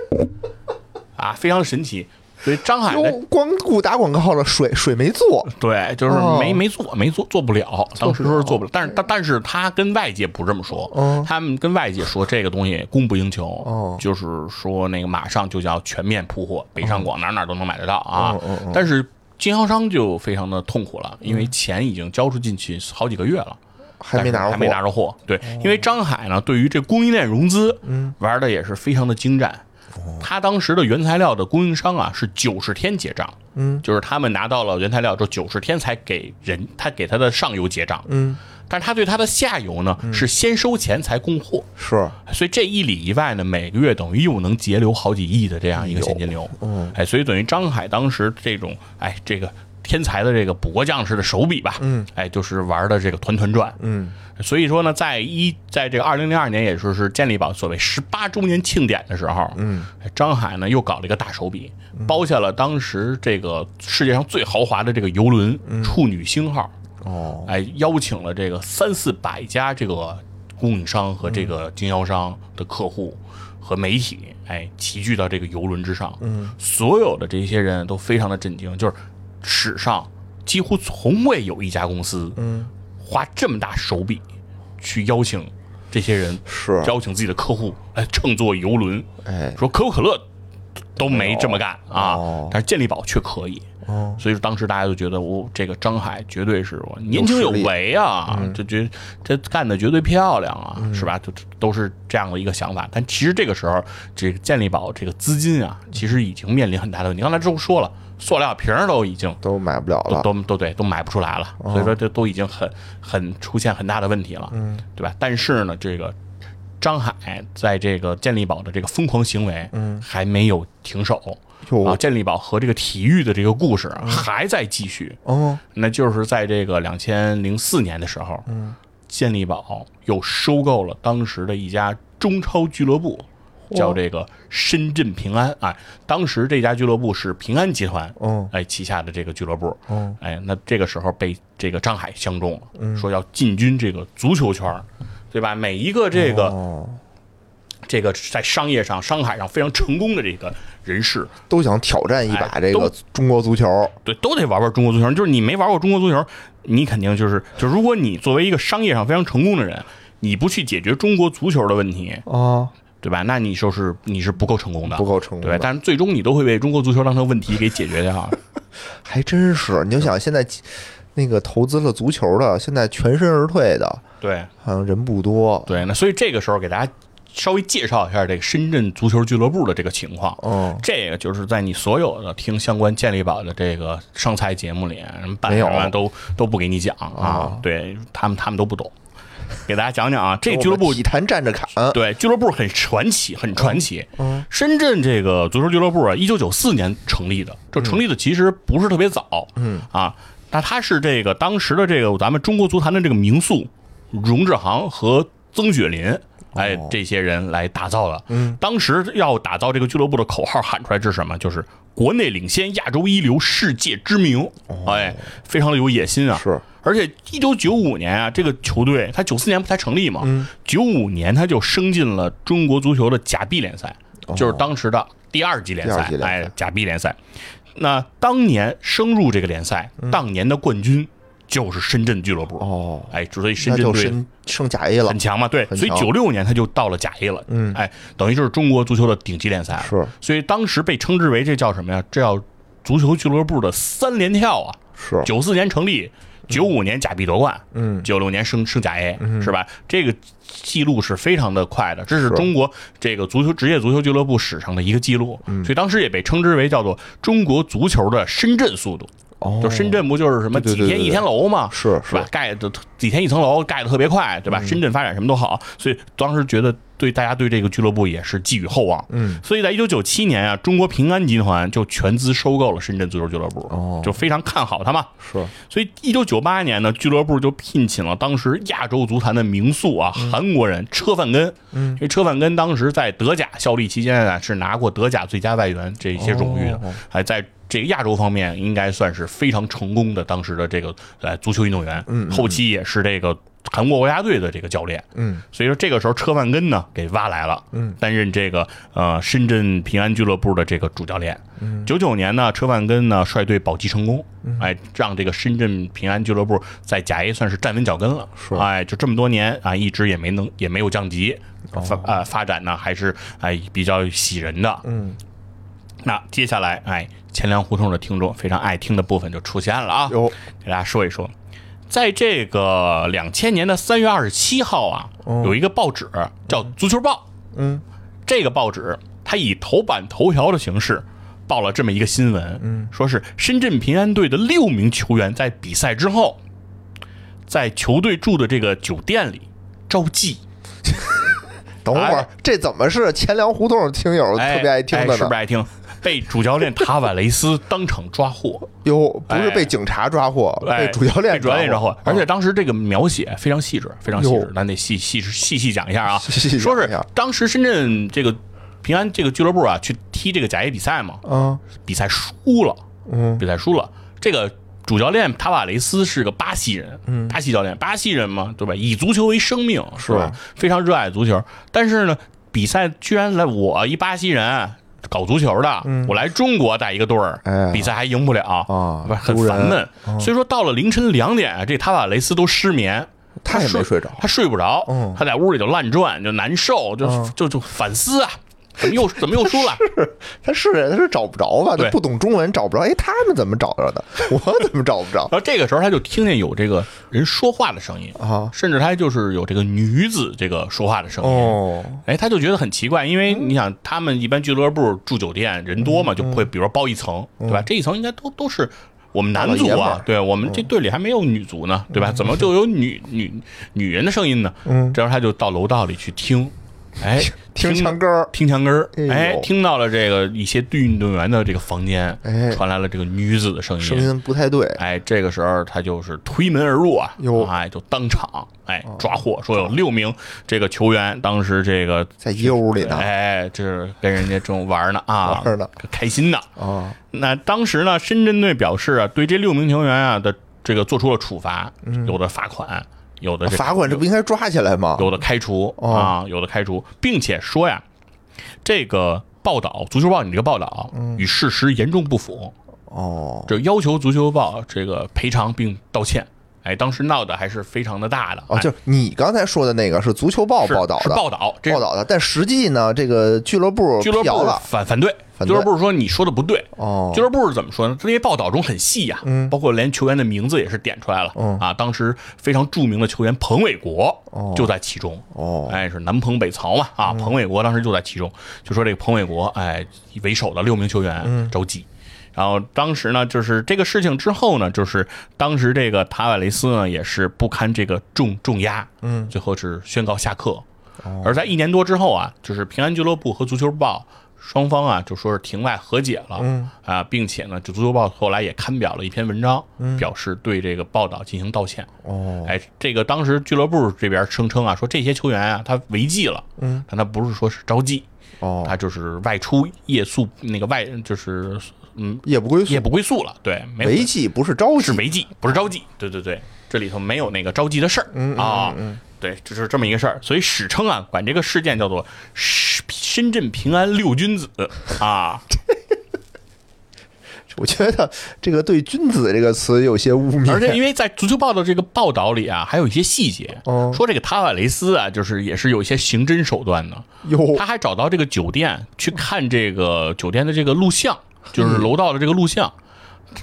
啊，非常神奇。所以张海光顾打广告了，水水没做。对，就是哦没、没做，没做，做不了。当时说是做不了，但是但但是他跟外界不这么说，嗯他们跟外界说这个东西供不应求，哦就是说那个马上就要全面铺货，北上广哪哪都能买得到啊。但是经销商就非常的痛苦了，因为钱已经交出进去好几个月了。还没拿还没拿着货。对，因为张海呢，对于这供应链融资，嗯，玩的也是非常的精湛。哦他当时的原材料的供应商啊是九十天结账，嗯，就是他们拿到了原材料之后九十天才给人，他给他的上游结账，嗯，但是他对他的下游呢是先收钱才供货，是。所以这一里一外呢，每个月等于又能节流好几亿的这样一个现金流。嗯，哎，所以等于张海当时这种哎这个天才的这个补国将士的手笔吧，嗯，哎，就是玩的这个团团转。嗯，所以说呢，在一在这个二零零二年，也就是健力宝所谓十八周年庆典的时候，嗯，张海呢又搞了一个大手笔，包下了当时这个世界上最豪华的这个游轮“处女星号”。哦，哎，邀请了这个三四百家这个供应商和这个经销商的客户和媒体，哎，齐聚到这个游轮之上。嗯，所有的这些人都非常的震惊，就是史上几乎从未有一家公司，嗯，花这么大手笔去邀请这些人，是邀请自己的客户来乘坐游轮。哎，说可口可乐都没这么干啊，哦但是健力宝却可以。哦，所以说当时大家都觉得，我、这个张海绝对是我年轻有为啊，这觉这干的绝对漂亮啊，是吧？就都是这样的一个想法。但其实这个时候，这个健力宝这个资金啊，其实已经面临很大的问题。刚才都说了，塑料瓶儿都已经都买不了了。都都都对，都买不出来了，所以说这都已经很很出现很大的问题了，嗯，对吧？但是呢，这个张海在这个健力宝的这个疯狂行为，嗯，还没有停手。啊，健力宝和这个体育的这个故事还在继续。哦，那就是在这个两千零四年的时候，嗯，健力宝又收购了当时的一家中超俱乐部，叫这个深圳平安。啊，当时这家俱乐部是平安集团，嗯，哎旗下的这个俱乐部，嗯，哎，那这个时候被这个张海相中了，说要进军这个足球圈儿，对吧？每一个这个、哦，这个在商业上、商海上非常成功的这个人士，都想挑战一把哎这个中国足球。对，都得玩玩中国足球。就是你没玩过中国足球，你肯定就是就如果你作为一个商业上非常成功的人，你不去解决中国足球的问题，啊，对吧？那你就是你是不够成功的，不够成功的对吧？但是最终你都会被中国足球当成问题给解决掉。还真是。你就想现在那个投资了足球的，现在全身而退的，对好像人不多。对，那所以这个时候给大家稍微介绍一下这个深圳足球俱乐部的这个情况。嗯，这个就是在你所有的听相关健力宝的这个上菜节目里，什么办没有什么都都不给你讲啊啊，对他们他们都不懂。给大家讲讲啊，这俱乐部体坛站着侃。对，俱乐部很传奇，很传奇。嗯深圳这个足球俱乐部啊，一九九四年成立的，这成立的其实不是特别早。嗯啊，那它是这个当时的这个咱们中国足坛的这个名宿荣志航和曾雪林。哎，这些人来打造的。嗯，当时要打造这个俱乐部的口号喊出来是什么？就是国内领先，亚洲一流，世界知名。哎，非常的有野心啊。是，而且一九九五年啊，这个球队他九四年不才成立嘛，九五、年他就升进了中国足球的甲 B 联赛，就是当时的第二级联赛哎，甲 B 联赛。那当年升入这个联赛，当年的冠军就是深圳俱乐部。哦，哎，所以深圳队升甲 A 了很。强嘛，对，所以九六年他就到了甲 A 了，嗯哎，等于就是中国足球的顶级联赛。是所以当时被称之为这叫什么呀？这叫足球俱乐部的三连跳啊！是，九四年成立，九五年假币夺冠，嗯九六年升升甲 A，是吧？这个记录是非常的快的，这是是中国这个足球职业足球俱乐部史上的一个记录，嗯所以当时也被称之为叫做中国足球的深圳速度。哦，就深圳不就是什么几天一天楼吗？是是吧？盖的几天一层楼，盖的特别快，对吧？嗯深圳发展什么都好，所以当时觉得对大家对这个俱乐部也是寄予厚望。嗯，所以在一九九七年啊，中国平安集团就全资收购了深圳足球俱乐部，哦就非常看好他嘛。是所以，一九九八年呢，俱乐部就聘请了当时亚洲足坛的名宿啊，韩国人车范根。嗯，因为车范根当时在德甲效力期间啊，是拿过德甲最佳外援这些荣誉的哦，还在这个亚洲方面应该算是非常成功的当时的这个呃足球运动员。嗯嗯后期也是这个韩国国家队的这个教练。嗯。所以说这个时候车范根呢给挖来了，嗯，担任这个呃深圳平安俱乐部的这个主教练。嗯。九九年呢，车范根呢率队保级成功，哎，让这个深圳平安俱乐部在甲 A 算是站稳脚跟了。是。哎，就这么多年啊，一直也没能也没有降级，哦。发呃发展呢还是哎比较喜人的。嗯，那接下来哎，钱粮胡同的听众非常爱听的部分就出现了啊，有给大家说一说，在这个两千年的三月二十七号啊，有一个报纸叫《足球报》，嗯这个报纸它以头版头条的形式报了这么一个新闻，嗯，说是深圳平安队的六名球员在比赛之后在球队住的这个酒店里招妓。等会儿哎这怎么是钱粮胡同听友哎，特别爱听哎的呢？是不是爱听？被主教练塔瓦雷斯当场抓获，哟，不是哎。被警察抓获，哎被主教练被主教练抓获。获，，而且当时这个描写非常细致，非常细致，咱得细细细细讲一下啊。说是当时深圳这个平安这个俱乐部啊，去踢这个甲 A 比赛嘛，嗯，比赛输了，嗯，比赛输了。这个主教练塔瓦雷斯是个巴西人，嗯。巴西教练，巴西人嘛，对吧？以足球为生命，是吧？非常热爱足球。但是呢，比赛居然来我一巴西人搞足球的，我来中国带一个队儿，比赛还赢不了啊不很烦闷。所以说到了凌晨两点啊，这塔瓦雷斯都失眠。他也没睡着。他睡不着，嗯。他在屋里就乱转，就难受，就、嗯。就就反思啊，怎么又 怎么又输了？他是人，他是找不着吧？他不懂中文，找不着。哎，他们怎么找着的？我怎么找不着 然后这个时候他就听见有这个人说话的声音，啊？甚至他就是有这个女子这个说话的声音。哦，哎，他就觉得很奇怪，因为你想，他们一般俱乐部住酒店人多嘛，就不会比如说包一层，对吧？这一层应该都都是我们男足啊对我们这队里还没有女足呢，对吧？怎么就有女女女人的声音呢？嗯这时候他就到楼道里去听，哎，听墙根儿，听墙根儿，哎听到了这个一些运动员的这个房间哎传来了这个女子的声音声音不太对。哎，这个时候他就是推门而入啊哟，哎，就当场哎抓获，说有六名这个球员当时这个在一屋里呢哎，这是跟人家正玩呢啊，玩呢开心呢。啊，那当时呢，深圳队表示啊，对这六名球员啊的这个做出了处罚，有的罚款，有的罚款这不应该抓起来吗？有的开除哦啊，有的开除，并且说呀，这个报道《足球报》你这个报道与事实严重不符，哦，这要求《足球报》这个赔偿并道歉。哎，当时闹得还是非常的大的哦，哎就是你刚才说的那个是足球报报道的，报道，报道的，但实际呢，这个俱乐部俱乐部了反反对，俱乐部说你说的不对。哦俱乐部是怎么说呢？这些报道中很细呀、包括连球员的名字也是点出来了、嗯啊。当时非常著名的球员彭伟国哦就在其中，哦哎，是南彭北曹嘛啊，彭伟国当时就在其中，就说这个彭伟国哎为首的六名球员着急。然后当时呢，就是这个事情之后呢，就是当时这个塔瓦雷斯呢也是不堪这个重重压，嗯，最后是宣告下课。而在一年多之后啊，就是平安俱乐部和足球报双方啊就说是庭外和解了，嗯。啊，并且呢，就足球报后来也刊表了一篇文章，表示对这个报道进行道歉。哦，哎，这个当时俱乐部这边声称啊，说这些球员啊他违纪了，嗯，但他不是说是招妓，哦，他就是外出夜宿那个外就是嗯。夜不归宿。夜，不归宿了，对，没有。违纪不是招妓，是违纪，不是招妓。对对对，这里头没有那个招妓的事儿、啊。对，就是这么一个事儿，所以史称啊，管这个事件叫做深深圳平安六君子。啊。我觉得这个对“君子”这个词有些污蔑，而且因为在足球报的这个报道里啊，还有一些细节，哦。说这个塔瓦雷斯啊，就是也是有一些刑侦手段的。哟。他还找到这个酒店去看这个酒店的这个录像，就是楼道的这个录像。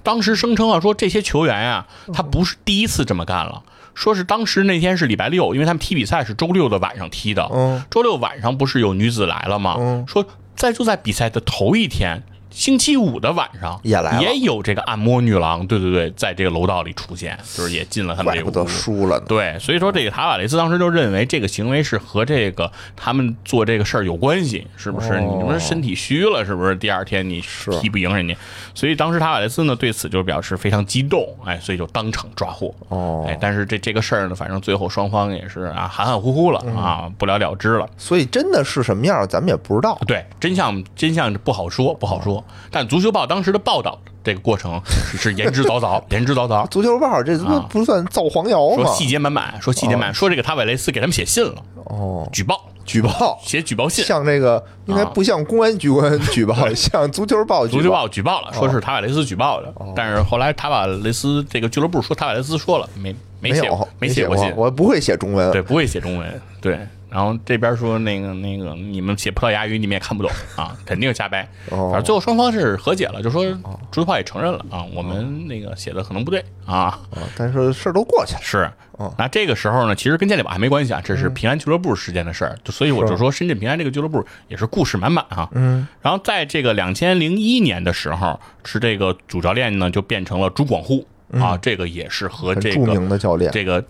当时声称啊，说这些球员呀、他不是第一次这么干了，说是当时那天是礼拜六，因为他们踢比赛是周六的晚上踢的，嗯周六晚上不是有女子来了吗？嗯说在就在比赛的头一天。星期五的晚上也来了也有这个按摩女郎，对对对，在这个楼道里出现，就是也进了他们这个怪不得屋输了。对，所以说这个塔瓦雷斯当时就认为这个行为是和这个他们做这个事儿有关系，是不是？哦你们身体虚了，是不是？第二天你踢不赢人家，所以当时塔瓦雷斯呢对此就表示非常激动，哎，所以就当场抓获。哦哎，但是这这个事儿呢，反正最后双方也是啊含含糊糊了啊，不了了之了。所以真的是什么样，咱们也不知道。对，真相真相不好说，不好说。但足球报当时的报道这个过程是是言之凿凿，言之凿凿。足球报这不不算造黄谣吗？说细节满满，说细节满满，说这个塔瓦雷斯给他们写信了，哦，举报，举报写举报信，向这个应该不像公安机关 举报，像足球报举足球报。举报了，说是塔瓦雷斯举报的，但是后来塔瓦雷斯这个俱乐部说塔瓦雷斯说了，没没写有，没写过信，我不会写中文。对，不会写中文，对。然后这边说那个那个你们写葡萄牙语你们也看不懂 啊，肯定瞎掰。哦。反正最后双方是和解了，就说足球报也承认了啊，我们那个写的可能不对啊。啊但是事儿都过去了。是。哦，那这个时候呢，其实跟健力宝还没关系啊，这是平安俱乐部时间的事儿，就所以我就说深圳平安这个俱乐部也是故事满满啊。嗯，然后在这个两千零一年的时候，是这个主教练呢就变成了朱广沪啊，这个也是和这个著名个的教练，这个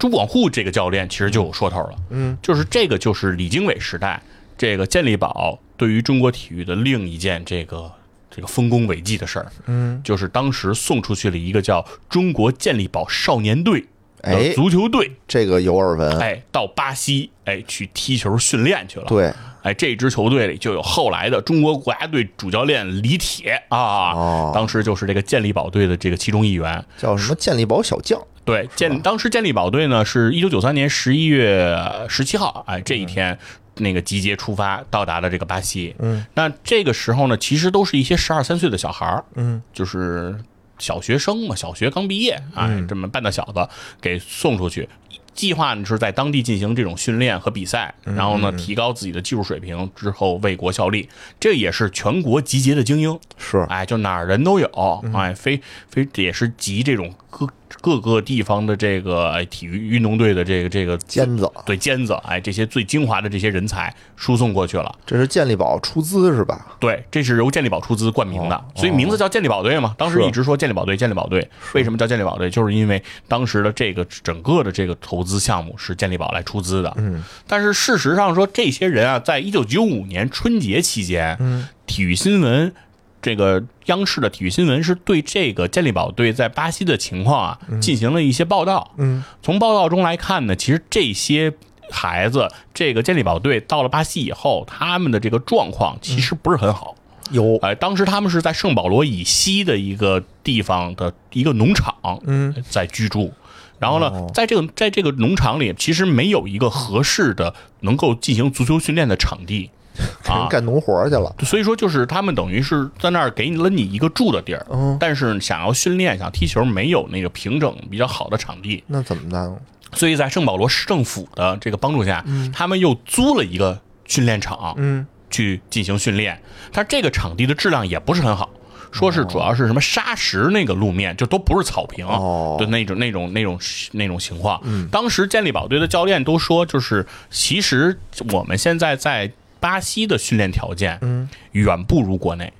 朱广沪这个教练其实就有说头了。嗯，就是这个就是李经纬时代这个健力宝对于中国体育的另一件这个这个丰功伟绩的事儿。嗯，就是当时送出去了一个叫中国健力宝少年队哎足球队，这个有耳闻，哎，到巴西哎去踢球训练去了。对，哎，这支球队里就有后来的中国国家队主教练李铁啊，哦当时就是这个健力宝队的这个其中一员。叫什么健力宝小将，对，健当时健力宝队呢是一九九三年十一月十七号，哎，这一天。那个集结出发，到达了这个巴西。嗯，那这个时候呢，其实都是一些十二三岁的小孩儿，嗯，就是小学生嘛，小学刚毕业，哎，这么半大小子给送出去。计划呢是在当地进行这种训练和比赛，然后呢提高自己的技术水平，之后为国效力。这也是全国集结的精英，是，哎，就哪儿人都有，哎，非非也是集这种各各个地方的这个哎体育运动队的这个这个尖子，对尖子，哎，这些最精华的这些人才输送过去了。这是健力宝出资是吧？对，这是由健力宝出资冠名的，哦所以名字叫健力宝队嘛。当时一直说健力宝队，健力宝队。为什么叫健力宝队？就是因为当时的这个整个的这个投资项目是健力宝来出资的。嗯，但是事实上说，这些人啊，在一九九五年春节期间，嗯，体育新闻。这个央视的体育新闻是对这个健力宝队在巴西的情况啊进行了一些报道。嗯，从报道中来看呢，其实这些孩子，这个健力宝队到了巴西以后，他们的这个状况其实不是很好。有，哎，当时他们是在圣保罗以西的一个地方的一个农场，嗯，在居住。然后呢哦，在这个在这个农场里，其实没有一个合适的能够进行足球训练的场地 啊。干农活去了，所以说，就是他们等于是在那儿给了你一个住的地儿，嗯，但是想要训练、想踢球，没有那个平整比较好的场地，那怎么办？所以在圣保罗市政府的这个帮助下，他们又租了一个训练场，嗯，去进行训练，但这个场地的质量也不是很好。说是主要是什么沙石那个路面，就都不是草坪哦的那种、那种、那种、那种情况。当时健力宝队的教练都说，就是其实我们现在在巴西的训练条件，嗯，远不如国内。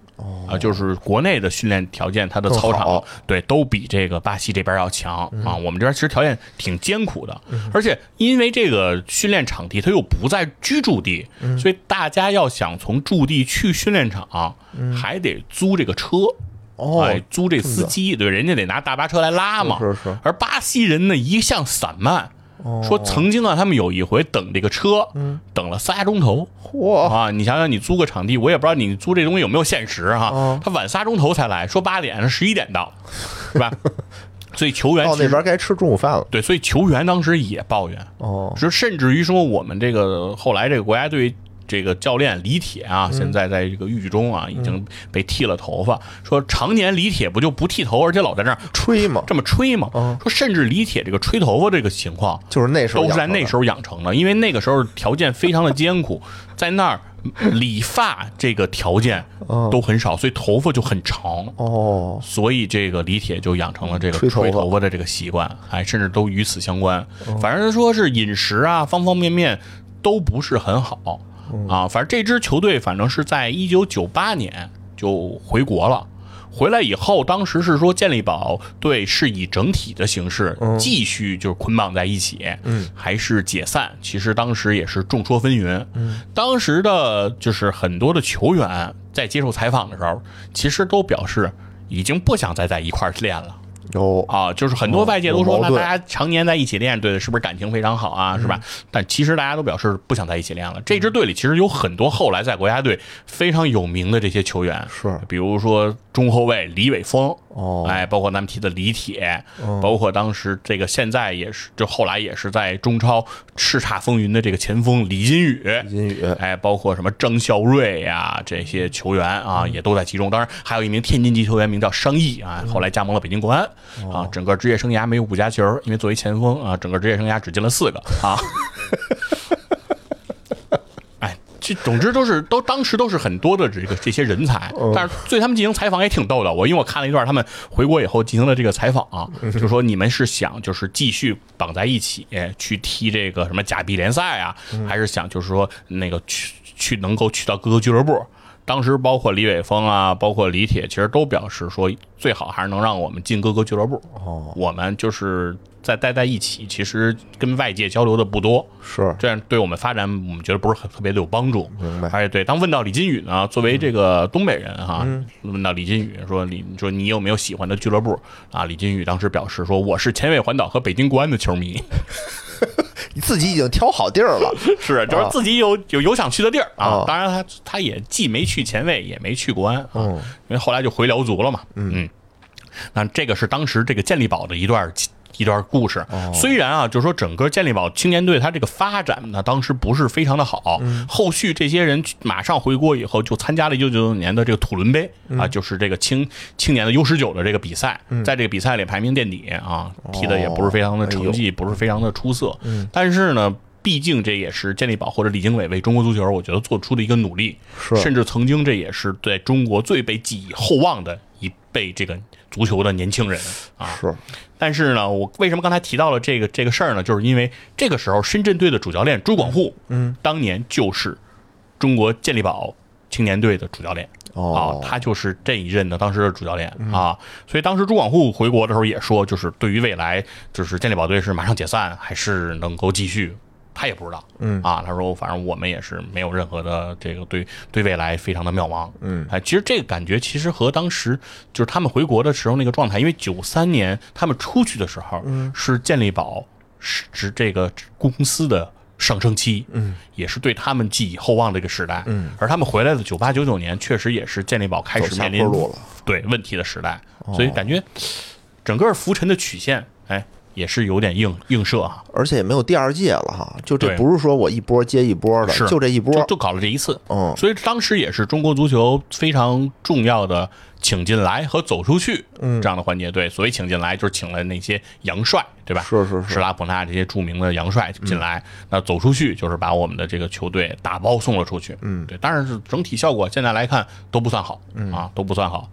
啊，就是国内的训练条件，它的操场对都比这个巴西这边要强啊。我们这边其实条件挺艰苦的，而且因为这个训练场地它又不在居住地，所以大家要想从驻地去训练场，还得租这个车。哦，哎，租这司机，对，人家得拿大巴车来拉嘛。是是而巴西人呢，一向散漫，哦说曾经啊，他们有一回等这个车，等了仨钟头。嚯，啊，你想想，你租个场地，我也不知道你租这东西有没有限时哈、哦。他晚仨钟头才来，说八点，十一点到，是吧？所以球员到那边该吃中午饭了，对，所以球员当时也抱怨，哦，说甚至于说我们这个后来这个国家队这个教练李铁啊，现在在这个狱中啊，已经被剃了头发，说常年李铁不就不剃头，而且老在那儿吹嘛，这么吹吗？嗯说甚至李铁这个吹头发这个情况，就是那时候都是在那时候，养成的，因为那个时候条件非常的艰苦，在那儿理发这个条件嗯都很少，所以头发就很长。哦，所以这个李铁就养成了这个吹头发。的这个习惯，哎，甚至都与此相关。哦。反正说是饮食啊，方方面面都不是很好。嗯啊。反正这支球队，反正是在一九九八年就回国了。回来以后，当时是说健力宝队是以整体的形式继续就是捆绑在一起，嗯，还是解散？其实当时也是众说纷纭。嗯，当时的就是很多的球员在接受采访的时候，其实都表示已经不想再在一块儿练了。有啊，就是很多外界都说，那大家常年在一起练，对，是不是感情非常好啊，是吧？但其实大家都表示不想在一起练了。这支队里其实有很多后来在国家队非常有名的这些球员，是比如说中后卫李伟峰，哦，哎，包括咱们提的李铁，嗯包括当时这个现在也是，就后来也是在中超叱咤风云的这个前锋李金羽，金宇，哎，包括什么张孝瑞呀、这些球员啊，也都在其中。当然，还有一名天津籍球员，名叫商毅啊，后来加盟了北京国安啊。整个职业生涯没有五加球，因为作为前锋啊，整个职业生涯只进了四个啊。哎，这总之都是都当时都是很多的这个这些人才，但是对他们进行采访也挺逗的。我因为我看了一段他们回国以后进行的这个采访、啊，就说你们是想就是继续绑在一起去踢这个什么甲 B 联赛啊，还是想就是说那个去去能够去到各个俱乐部？当时包括李伟峰啊，包括李铁，其实都表示说，最好还是能让我们进各个俱乐部。哦，我们就是在待在一起，其实跟外界交流的不多，是。这样对我们发展，我们觉得不是很特别的有帮助。明白。而且对，当问到李金羽呢，作为这个东北人哈，问到李金羽说李说你有没有喜欢的俱乐部？啊？李金羽当时表示说我是前卫环岛和北京国安的球迷，你自己已经挑好地儿了，是就是自己有有有想去的地儿啊哦。当然他他也既没去前卫，也没去国安啊，嗯因为后来就回辽足了嘛。嗯，那这个是当时这个健力宝的一段一段故事。虽然啊，就是说整个健力宝青年队它这个发展呢，当时不是非常的好。后续这些人马上回国以后，就参加了一九九九年的这个土伦杯啊，就是这个青青年的 U 十九的这个比赛，在这个比赛里排名垫底啊，踢的也不是非常的成绩，不是非常的出色。但是呢。毕竟这也是健力宝或者李经纬为中国足球，我觉得做出的一个努力，是甚至曾经这也是在中国最被寄予厚望的一辈这个足球的年轻人啊。是但是呢，我为什么刚才提到了这个这个事儿呢？就是因为这个时候深圳队的主教练朱广沪，嗯，当年就是中国健力宝青年队的主教练。哦啊，他就是这一任的当时的主教练啊，所以当时朱广沪回国的时候也说，就是对于未来，就是健力宝队是马上解散还是能够继续，他也不知道，嗯。啊，他说反正我们也是没有任何的这个对对未来非常的渺茫，嗯，哎，其实这个感觉其实和当时就是他们回国的时候那个状态，因为九三年他们出去的时候，是健力宝是指这个公司的。上升期，嗯，也是对他们寄以厚望的一个时代，嗯，而他们回来的九八九九年，确实也是健力宝开始面临对问题的时代，所以感觉整个浮沉的曲线，哎，也是有点映映射啊，而且也没有第二届了哈，就这不是说我一波接一波的，是。就这一波。就，就搞了这一次，嗯。所以当时也是中国足球非常重要的请进来和走出去这样的环节。对，所以请进来就是请了那些洋帅，对吧？是是是。施拉普纳这些著名的洋帅进来，那走出去就是把我们的这个球队打包送了出去。嗯，对，当然是整体效果现在来看都不算好，啊，都不算好。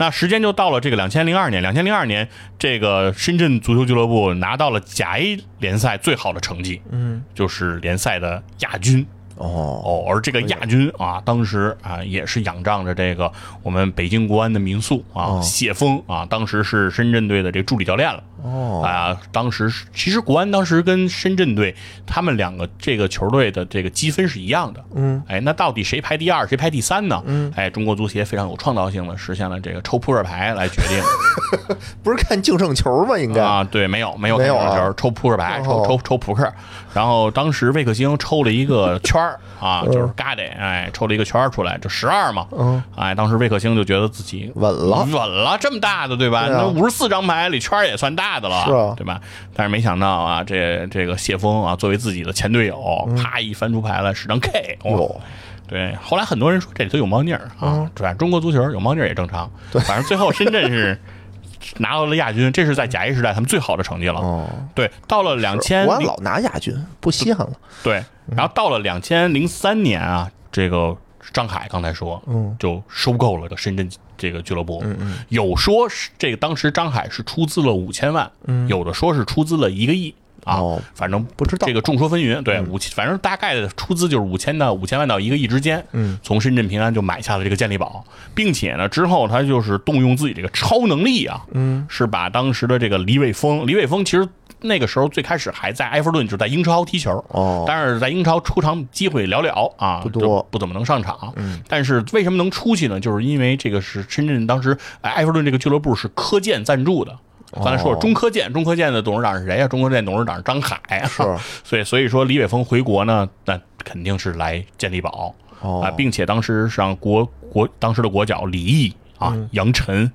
那时间就到了这个两千零二年，两千零二年，这个深圳足球俱乐部拿到了甲 A 联赛最好的成绩，嗯，就是联赛的亚军。哦，哦，而这个亚军啊，当时啊也是仰仗着这个我们北京国安的名宿啊，谢峰啊，当时是深圳队的这个助理教练了。哦啊，当时是其实国安当时跟深圳队他们两个这个球队的这个积分是一样的。嗯，哎，那到底谁排第二，谁排第三呢？嗯，哎，中国足协非常有创造性的实现了这个抽扑克牌来决定。不是看净胜球吧？应该啊，对，没有没有没有球，抽扑克牌，抽哦抽抽扑克。然后当时魏克星抽了一个圈儿啊，就是嘎的，哎，抽了一个圈儿出来，就十二嘛。嗯，哎，当时魏克星就觉得自己稳了稳了，这么大的对吧？那五十四张牌里圈儿也算大的了，是啊对吧？但是没想到啊，这这个谢峰啊，作为自己的前队友，啪一翻出牌来是张 K，哇嗯哟对，后来很多人说这里头有猫腻儿啊，对吧？中国足球有猫腻儿也正常，反正最后深圳是 拿到了亚军，这是在甲 A 时代他们最好的成绩了。哦，对，到了两千我老拿亚军，不稀罕了。对，然后到了两千零三年啊，这个张海刚才说，嗯，就收购了个深圳这个俱乐部，嗯嗯，有说是这个当时张海是出资了五千万，嗯，有的说是出资了一个亿。啊，哦反正不知道这个众说纷纭，对五千，反正大概的出资就是五千到五千万到一个亿之间。嗯，从深圳平安就买下了这个健力宝，并且呢，之后他就是动用自己这个超能力啊，嗯，是把当时的这个李伟峰，李伟峰其实那个时候最开始还在埃弗顿，就是在英超踢球，哦。但是在英超出场机会寥寥啊，不多。不怎么能上场。嗯，但是为什么能出去呢？就是因为这个是深圳当时哎埃弗顿这个俱乐部是科建赞助的。刚才说了中科建，中科建的董事长是谁呀、中科建董事长是张海啊，是。所以所以说李伟峰回国呢，那肯定是来健力宝。哦。啊，并且当时上国国当时的国脚李毅啊、杨晨。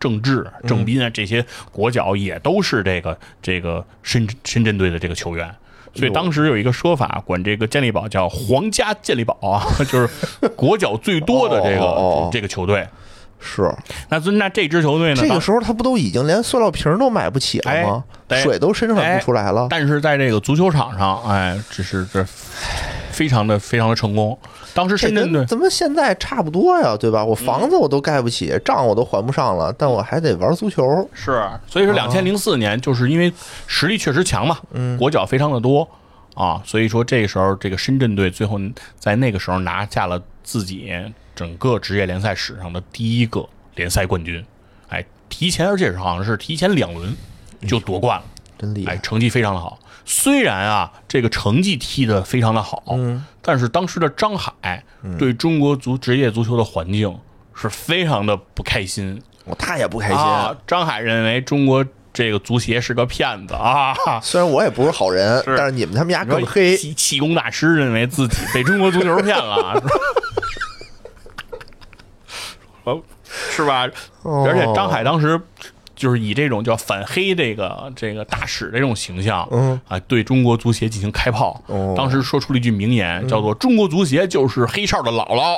郑智、郑斌啊，这些国脚也都是这个这个深深圳队的这个球员，所以当时有一个说法，管这个健力宝叫“皇家健力宝”啊，就是国脚最多的这个这个球队。是那那这支球队呢？这个时候他不都已经连塑料瓶都买不起了吗？哎水都生产不出来了。但是在这个足球场上，哎，这是这非常的非常的成功。当时深圳队跟咱们现在差不多呀，对吧？我房子我都盖不起，账我都还不上了，但我还得玩足球。是，所以说两千零四年就是因为实力确实强嘛，嗯国脚非常的多啊，所以说这个时候这个深圳队最后在那个时候拿下了自己整个职业联赛史上的第一个联赛冠军，哎，提前而且是好像是提前两轮就夺冠了，哎，真厉害。成绩非常的好。虽然啊，这个成绩踢得非常的好，嗯但是当时的张海对中国足职业足球的环境是非常的不开心我他也不开心。啊。张海认为中国这个足协是个骗子啊。虽然我也不是好人，是但是你们他们家更黑。气气功大师认为自己被中国足球骗了，是吧而且张海当时就是以这种叫反黑这个这个大使这种形象，嗯啊，对中国足协进行开炮。哦当时说出了一句名言，叫做“中国足协就是黑哨的姥姥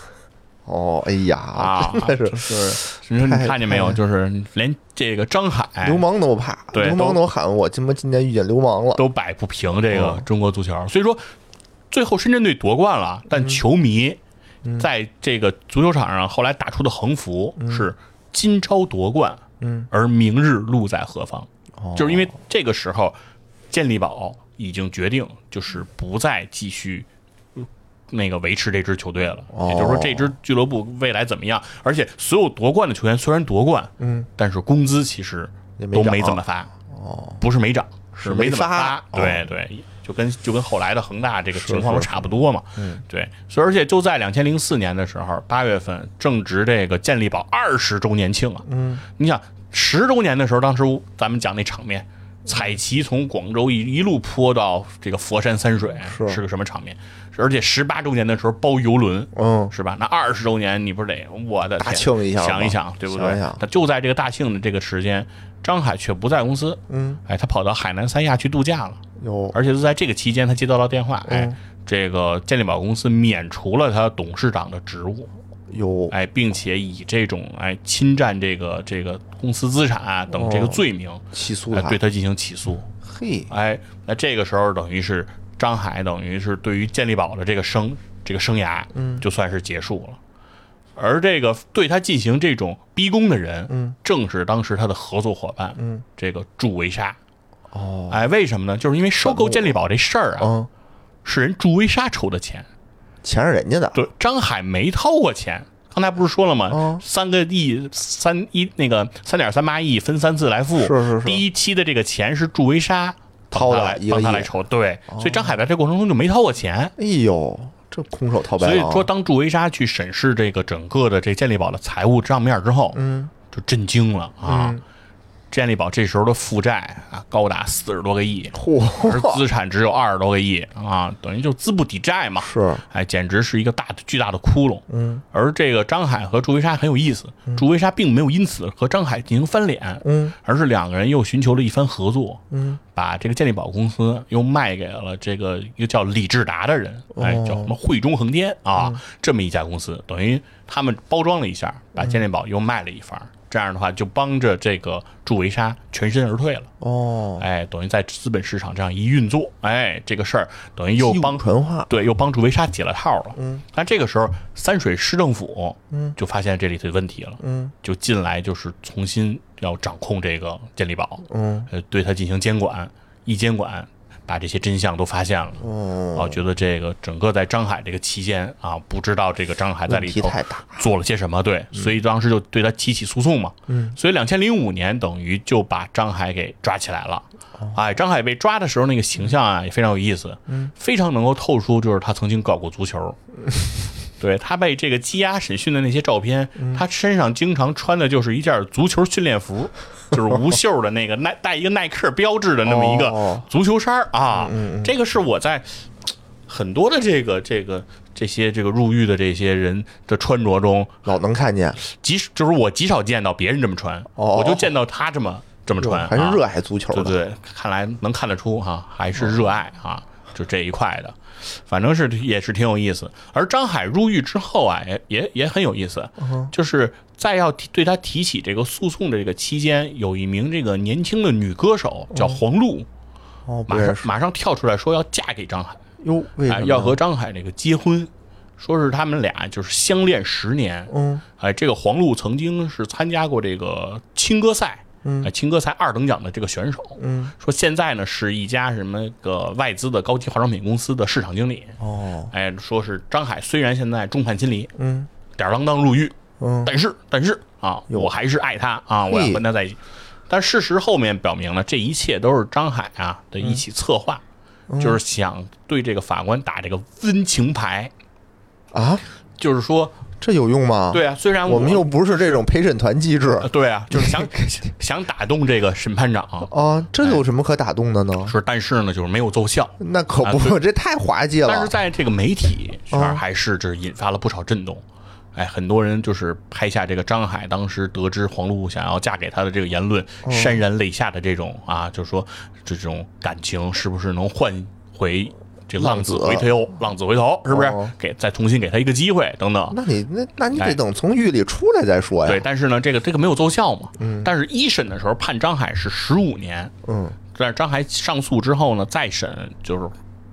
哦，哎呀，啊”，真的是是。你说你看见没有？就是连这个张海流氓都怕，对流氓都喊我他妈今天遇见流氓了。都摆不平这个哦中国足球。所以说，最后深圳队夺冠了，嗯但球迷在这个足球场上后来打出的横幅是“今朝夺冠，嗯，而明日路在何方”，哦就是因为这个时候，健力宝已经决定就是不再继续。那个维持这支球队了，哦也就是说，这支俱乐部未来怎么样？而且，所有夺冠的球员虽然夺冠，嗯，但是工资其实都没怎么发，哦，不是没涨，是没没怎么发哦对对，就跟就跟后来的恒大这个情况都差不多嘛。嗯，对，所以而且就在两千零四年的时候，八月份正值这个健力宝二十周年庆啊。嗯，你想十周年的时候，当时咱们讲那场面。彩旗从广州一一路泼到这个佛山三水，是是个什么场面？而且十八周年的时候包游轮，嗯，是吧？那二十周年你不是得我的天大庆一下想一想，对不对？想想他就在这个大庆的这个时间，张海却不在公司，嗯，哎，他跑到海南三亚去度假了，有而且就在这个期间，他接到了电话，哎，嗯这个健力宝公司免除了他董事长的职务，有哎，并且以这种哎侵占这个这个公司资产啊等这个哦罪名，哎，起诉他对，他进行起诉，嘿，哎，那这个时候等于是张海等于是对于健力宝的这个生这个生涯，嗯就算是结束了。而这个对他进行这种逼宫的人，嗯，正是当时他的合作伙伴，嗯，这个祝维沙。哦，哎，为什么呢？就是因为收购健力宝这事儿啊，嗯，是人祝维沙筹的钱，钱是人家的，对，张海没掏过钱。刚才不是说了吗？哦三个亿，三一那个三点三八亿分三次来付。是是是第一期的这个钱是祝维沙掏的帮他来筹，对，所以张海在这过程中就没掏过钱。哎呦，这空手套白狼，所以说，当祝维沙去审视这个整个的这健力宝的财务账面之后，嗯，就震惊了啊！嗯健力宝这时候的负债啊，高达四十多个亿，而资产只有二十多个亿啊，等于就资不抵债嘛。是，哎，简直是一个大的巨大的窟窿。嗯。而这个张海和朱维沙很有意思，朱维沙并没有因此和张海进行翻脸，嗯。而是两个人又寻求了一番合作，嗯，把这个健力宝公司又卖给了这个一个叫李志达的人，哎，哦叫什么汇中恒天啊，这么一家公司，等于他们包装了一下，把健力宝又卖了一番。这样的话，就帮着这个祝维沙全身而退了，哦，哎，等于在资本市场这样一运作，哎，这个事儿等于又帮传花，对，又帮助维沙解了套了。嗯，但这个时候三水市政府嗯。就发现这里头的问题了，嗯。就进来就是重新要掌控这个健力宝，嗯。呃，对它进行监管，一监管把这些真相都发现了。哦，啊，觉得这个整个在张海这个期间啊，不知道这个张海在里头做了些什么，对，所以当时就对他提起诉讼嘛。嗯，所以两千零五年等于就把张海给抓起来了。哎，张海被抓的时候那个形象啊也非常有意思，嗯，非常能够透出就是他曾经搞过足球。对他被这个羁押审讯的那些照片，嗯。他身上经常穿的就是一件足球训练服，就是无袖的那个耐带一个耐克标志的那么一个哦。足球衫儿啊。嗯这个是我在很多的这个这个这些这个入狱的这些人的穿着中，老能看见，极就是我极少见到别人这么穿，哦我就见到他这么这么穿，啊还是热爱足球的，对对，看来能看得出哈、还是热爱啊，就这一块的，反正是也是挺有意思。而张海入狱之后啊，也也也很有意思，嗯就是在要提对他提起这个诉讼的这个期间，有一名这个年轻的女歌手叫黄璐，马，上马上跳出来说要嫁给张海，哟，为什哎，么要和张海这个结婚。说是他们俩就是相恋十年，嗯。哎，这个黄璐曾经是参加过这个青歌赛，嗯。哎，青歌才二等奖的这个选手，嗯。说现在呢是一家什么个外资的高级化妆品公司的市场经理。哦。哎，说是张海虽然现在众叛亲离，嗯。吊儿郎当入狱，嗯，但是但是啊，我还是爱他啊，我要跟他在一起。但事实后面表明了，这一切都是张海啊的一起策划，嗯。就是想对这个法官打这个温情牌，啊，就是说，这有用吗？对啊，虽然我们又不是这种陪审团机制呃对啊，就是想 想打动这个审判长，啊，这有什么可打动的呢？是但是呢，就是没有奏效。那可啊不，这太滑稽了但是。在这个媒体还是这引发了不少震动。哎，很多人就是拍下这个张海当时得知黄璐想要嫁给他的这个言论，哦潸然泪下的这种啊，就是说这种感情是不是能换回这浪子回头？浪子回头是不是哦给再重新给他一个机会等等？那你那那你哎得等从狱里出来再说呀。对，但是呢，这个这个没有奏效嘛。嗯但是一审的时候判张海是十五年，嗯，但是张海上诉之后呢，再审就是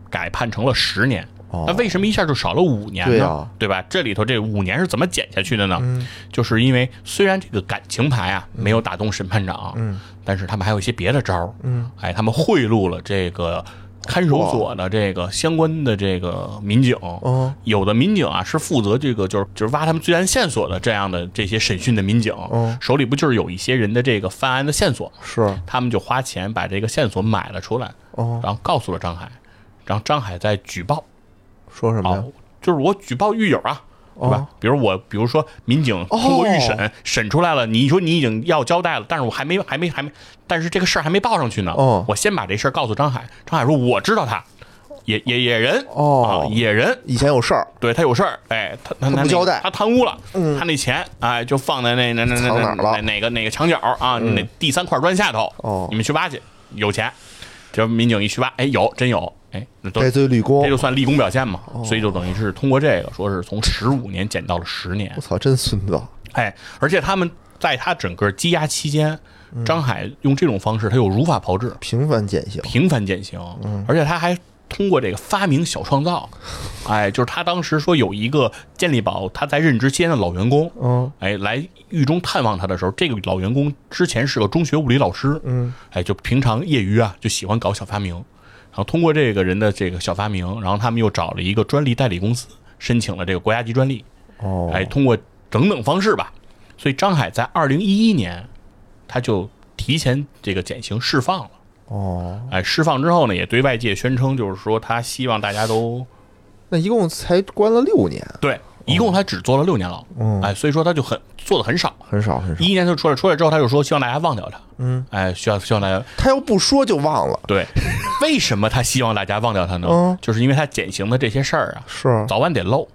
改判成了十年。哦那为什么一下就少了五年呢？对啊对吧？这里头这五年是怎么减下去的呢？就是因为虽然这个感情牌啊没有打动审判长，嗯，但是他们还有一些别的招儿，嗯，哎，他们贿赂了这个看守所的这个相关的这个民警，哦，有的民警啊是负责这个就是就是挖他们罪案线索的这样的这些审讯的民警，嗯手里不就是有一些人的这个犯案的线索？是。他们就花钱把这个线索买了出来，哦，然后告诉了张海，然后张海在举报，说什么呀？哦？，就是我举报狱友啊，对吧？哦。比如我，比如说民警通过预审、审出来了，你说你已经要交代了，但是我还没还没还没，但是这个事儿还没报上去呢。哦。我先把这事儿告诉张海，张海说我知道他。野野野人哦。啊，野人，以前有事儿，对他有事儿，哎，他他那他不交代。他贪污了，嗯。他那钱哎就放在那那那那哪了？那哪个哪个墙角啊，那第三块砖下头，哦。你们去挖去，有钱。这民警一去挖，哎，有真有，哎，那都戴罪立功这。就算立功表现嘛，哦。所以就等于是通过这个，说是从十五年减到了十年我，操，真孙子！哎，而且他们在他整个羁押期间，嗯。张海用这种方式，他又如法炮制，频繁减刑，频繁减刑，嗯。而且他还通过这个发明小创造，哎，就是他当时说有一个健力宝他在任职期间的老员工，嗯。哎，来狱中探望他的时候，这个老员工之前是个中学物理老师，嗯，哎，就平常业余啊就喜欢搞小发明，然后通过这个人的这个小发明，然后他们又找了一个专利代理公司，申请了这个国家级专利，哦，哎，通过等等方式吧，所以张海在二零一一年他就提前这个减刑释放了。哦，哎，释放之后呢，也对外界宣称，就是说他希望大家都那一共才关了六年，对，一共他只坐了六年牢，嗯。哎，所以说他就很做的很少，很少很少。一。一年就出来，出来之后他就说希望大家忘掉他，嗯，哎，需要希望大家他要不说就忘了，对，为什么他希望大家忘掉他呢？嗯。就是因为他减刑的这些事儿啊，是。早晚得漏，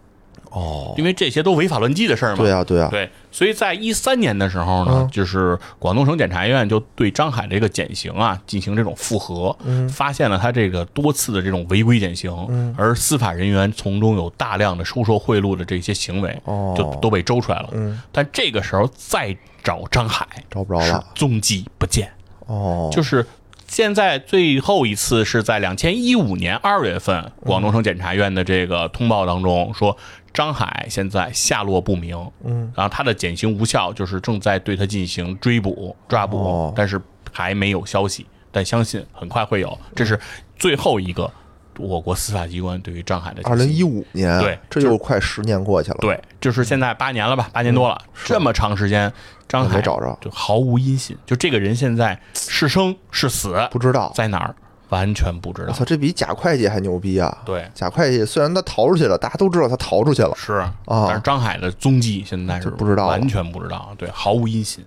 哦，因为这些都违法乱纪的事儿嘛。对啊对啊，对，所以在一三年的时候呢，嗯。就是广东省检察院就对张海这个减刑啊进行这种复核，嗯。发现了他这个多次的这种违规减刑，而司法人员从中有大量的收受贿赂的这些行为，哦。就都被揪出来了。嗯。但这个时候再找张海找不着了，踪迹不见，哦，就是。现在最后一次是在两千一五年二月份，广东省检察院的这个通报当中说，张海现在下落不明，嗯，然后他的减刑无效，就是正在对他进行追捕、抓捕，哦。但是还没有消息，但相信很快会有。这是最后一个我国司法机关对于张海的二零一五年，对这又快十年过去了，，对，就是现在八年了吧，八年多了，这么长时间，张海找着。就毫无音信，就这个人现在是生是死，不知道。在哪儿，完全不知道。我操，这比假会计还牛逼啊！对，假会计虽然他逃出去了，大家都知道他逃出去了，是啊，但是张海的踪迹现在是不知道完全不知道，对，毫无音信。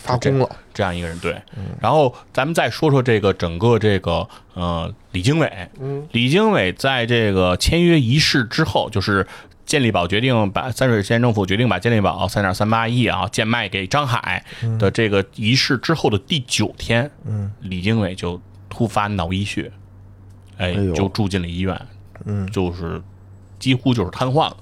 发功了。这样一个人，对。然后咱们再说说这个整个这个呃李经纬，嗯，李经纬在这个签约仪式之后，就是健力宝决定把三水县政府决定把健力宝三点三八亿啊贱卖给张海的这个仪式之后的第九天，嗯，李经纬就突发脑溢血，哎，哎就住进了医院，嗯，就是几乎就是瘫痪了。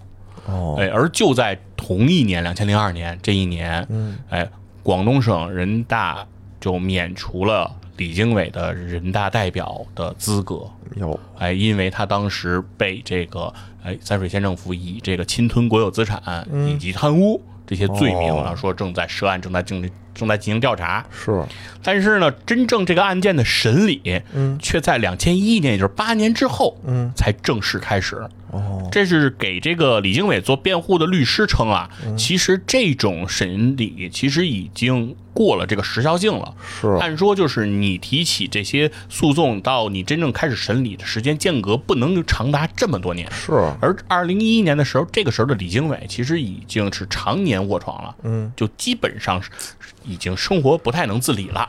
哦，哎，而就在同一年，两千零二年这一年，嗯，哎，广东省人大就免除了李经纬的人大代表的资格，有。哎，因为他当时被这个哎三水县政府以这个侵吞国有资产以及贪污这些罪名啊，哦说正在涉案，正在进正在进行调查。是，但是呢，真正这个案件的审理，嗯，却在两千一年，也就是八年之后，嗯，才正式开始。哦，这是给这个李经纬做辩护的律师称啊，嗯。其实这种审理其实已经过了这个时效性了。是，按说就是你提起这些诉讼到你真正开始审理的时间间隔不能长达这么多年。是，而二零一一年的时候，这个时候的李经纬其实已经是常年卧床了，嗯，就基本上是已经生活不太能自理了，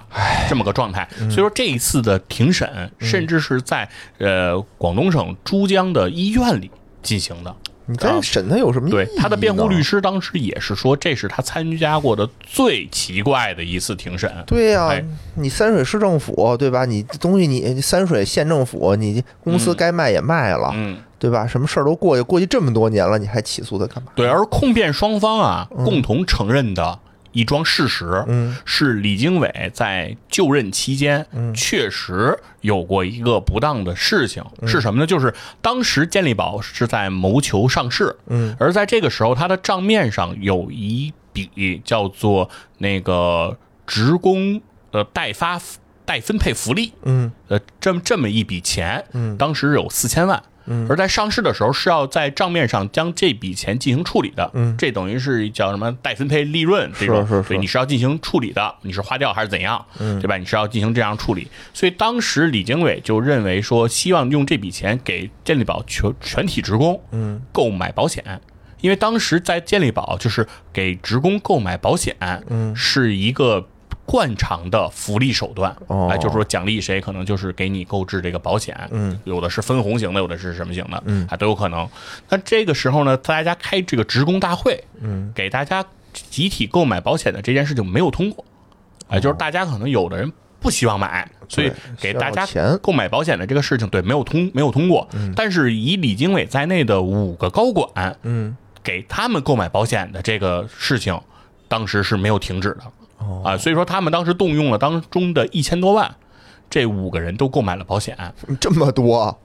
这么个状态。所以说这一次的庭审，甚至是在呃广东省珠江的医院里进行的。你再审他有什么意义呢？对他的辩护律师当时也是说，这是他参加过的最奇怪的一次庭审。对呀、哎你三水市政府对吧？你东西你三水县政府，你公司该卖也卖了，嗯，对吧？什么事儿都过去，过去这么多年了，你还起诉他干嘛？对，而控辩双方啊，共同承认的一桩事实，嗯。是李经纬在就任期间，嗯。确实有过一个不当的事情，是什么呢？就是当时健力宝是在谋求上市，嗯，而在这个时候，他的账面上有一笔叫做那个职工呃代发代分配福利，嗯。呃，这么这么一笔钱，嗯。当时有四千万，嗯。而在上市的时候是要在账面上将这笔钱进行处理的，嗯。这等于是叫什么代分配利润这种，是是是。对，你是要进行处理的，你是花掉还是怎样，嗯。对吧？你是要进行这样处理，所以当时李经纬就认为说，希望用这笔钱给健力宝全全体职工，嗯。购买保险。因为当时在健力宝，就是给职工购买保险，嗯。是一个惯常的福利手段。哦哎，就是说奖励谁，可能就是给你购置这个保险。嗯，有的是分红型的，有的是什么型的，嗯还都有可能。那这个时候呢，大家开这个职工大会，嗯，给大家集体购买保险的这件事情没有通过。哎，就是大家可能有的人不希望买，所以给大家钱购买保险的这个事情，对，没有通没有通过。但是以李经纬在内的五个高管，嗯给他们购买保险的这个事情，当时是没有停止的哦啊，所以说他们当时动用了当中的一千多万，这五个人都购买了保险。这么多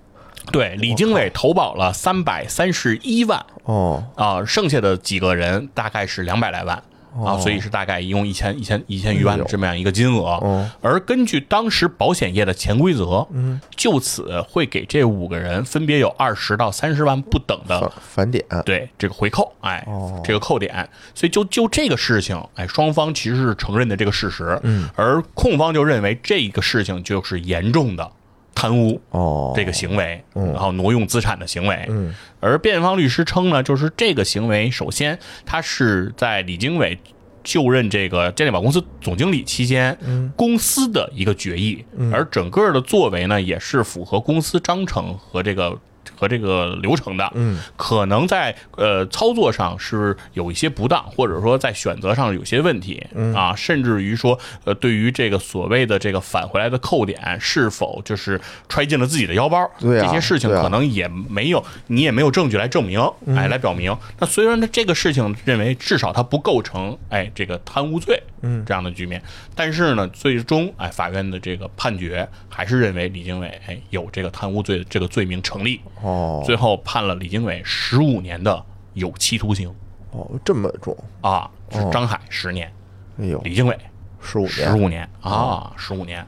对，李经纬投保了三百三十一万哦啊，剩下的几个人大概是两百来万。啊，哦。所以是大概一共一千一千一千余万的这么样一个金额。哦。而根据当时保险业的潜规则，嗯，就此会给这五个人分别有二十到三十万不等的返返点。对这个回扣，哎，哦。这个扣点，所以就就这个事情，哎，双方其实是承认的这个事实，嗯，而控方就认为这个事情就是严重的贪污哦。这个行为，然后挪用资产的行为，嗯，而辩方律师称呢，就是这个行为，首先他是在李经纬就任这个健力宝公司总经理期间，公司的一个决议，而整个的作为呢，也是符合公司章程和这个。和这个流程的，嗯，可能在呃操作上是有一些不当，或者说在选择上有些问题，嗯。啊，甚至于说呃对于这个所谓的这个返回来的扣点是否就是揣进了自己的腰包，对啊这些事情可能也没有，你也没有证据来证明，嗯。哎，来表明。那虽然呢这个事情认为至少它不构成哎这个贪污罪，嗯。这样的局面，但是呢最终哎法院的这个判决还是认为李经纬哎有这个贪污罪的这个罪名成立，哦最后判了李经纬十五年的有期徒刑。哦这么重，啊，是张海十年，哎呦。李经纬十五年。十五年。啊，十五年。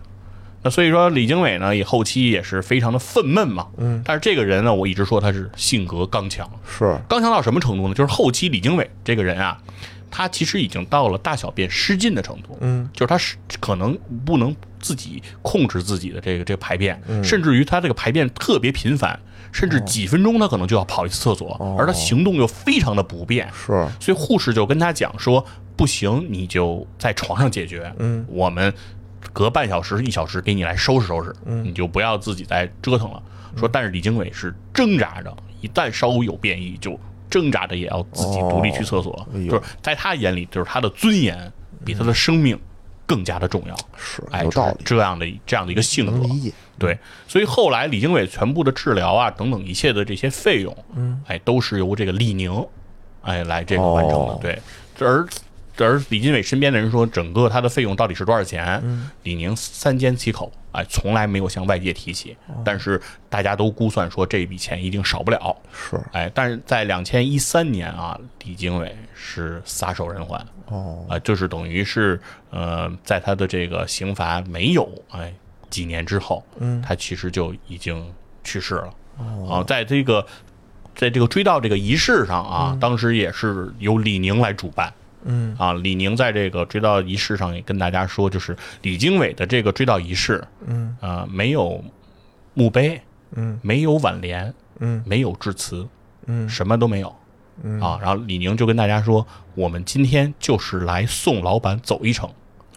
那所以说，李经纬呢，也后期也是非常的愤懑嘛。嗯，但是这个人呢，我一直说他是性格刚强，是。刚强到什么程度呢？就是后期李经纬这个人啊，他其实已经到了大小便失禁的程度。嗯，就是他是可能不能自己控制自己的这个这个排便，甚至于他这个排便特别频繁，甚至几分钟他可能就要跑一次厕所，而他行动又非常的不便。是所以护士就跟他讲说，不行，你就在床上解决。嗯，我们隔半小时、一小时给你来收拾收拾，嗯你就不要自己再折腾了。说，但是李经纬是挣扎着，一旦稍微有变异，就挣扎着也要自己独立去厕所。就是在他眼里，就是他的尊严比他的生命更加的重要。是哎，有道理，这样的这样的一个性格。对，所以后来李经纬全部的治疗啊等等一切的这些费用，嗯，哎，都是由这个李宁，哎来这个完成的。哦对，而而李经纬身边的人说，整个他的费用到底是多少钱？李宁三缄其口，哎，从来没有向外界提起。但是大家都估算说这笔钱一定少不了。是，哎，但是在两千一三年啊，李经纬是撒手人寰。哦，啊，就是等于是呃，在他的这个刑罚没有哎几年之后，嗯，他其实就已经去世了。啊，在这个在这个追悼这个仪式上啊，当时也是由李宁来主办。嗯。啊，李宁在这个追悼仪式上也跟大家说，就是李经纬的这个追悼仪式，嗯。啊，没有墓碑，嗯。没有挽联，嗯。没有致辞，嗯。什么都没有。嗯。啊，然后李宁就跟大家说，我们今天就是来送老板走一程，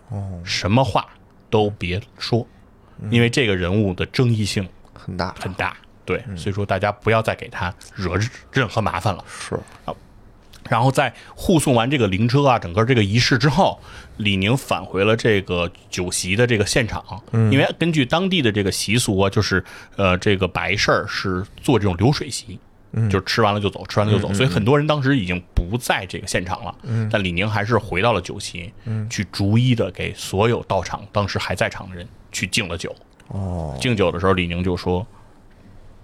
哦，什么话都别说，因为这个人物的争议性很大，很大，对，所以说大家不要再给他惹任何麻烦了。是啊，然后在护送完这个灵车啊，整个这个仪式之后，李宁返回了这个酒席的这个现场，因为根据当地的这个习俗啊，就是呃，这个白事儿是做这种流水席。就是吃完了就走，吃完了就走，所以很多人当时已经不在这个现场了。嗯但李宁还是回到了酒席，嗯去逐一的给所有到场当时还在场的人去敬了酒。哦，敬酒的时候，李宁就说：“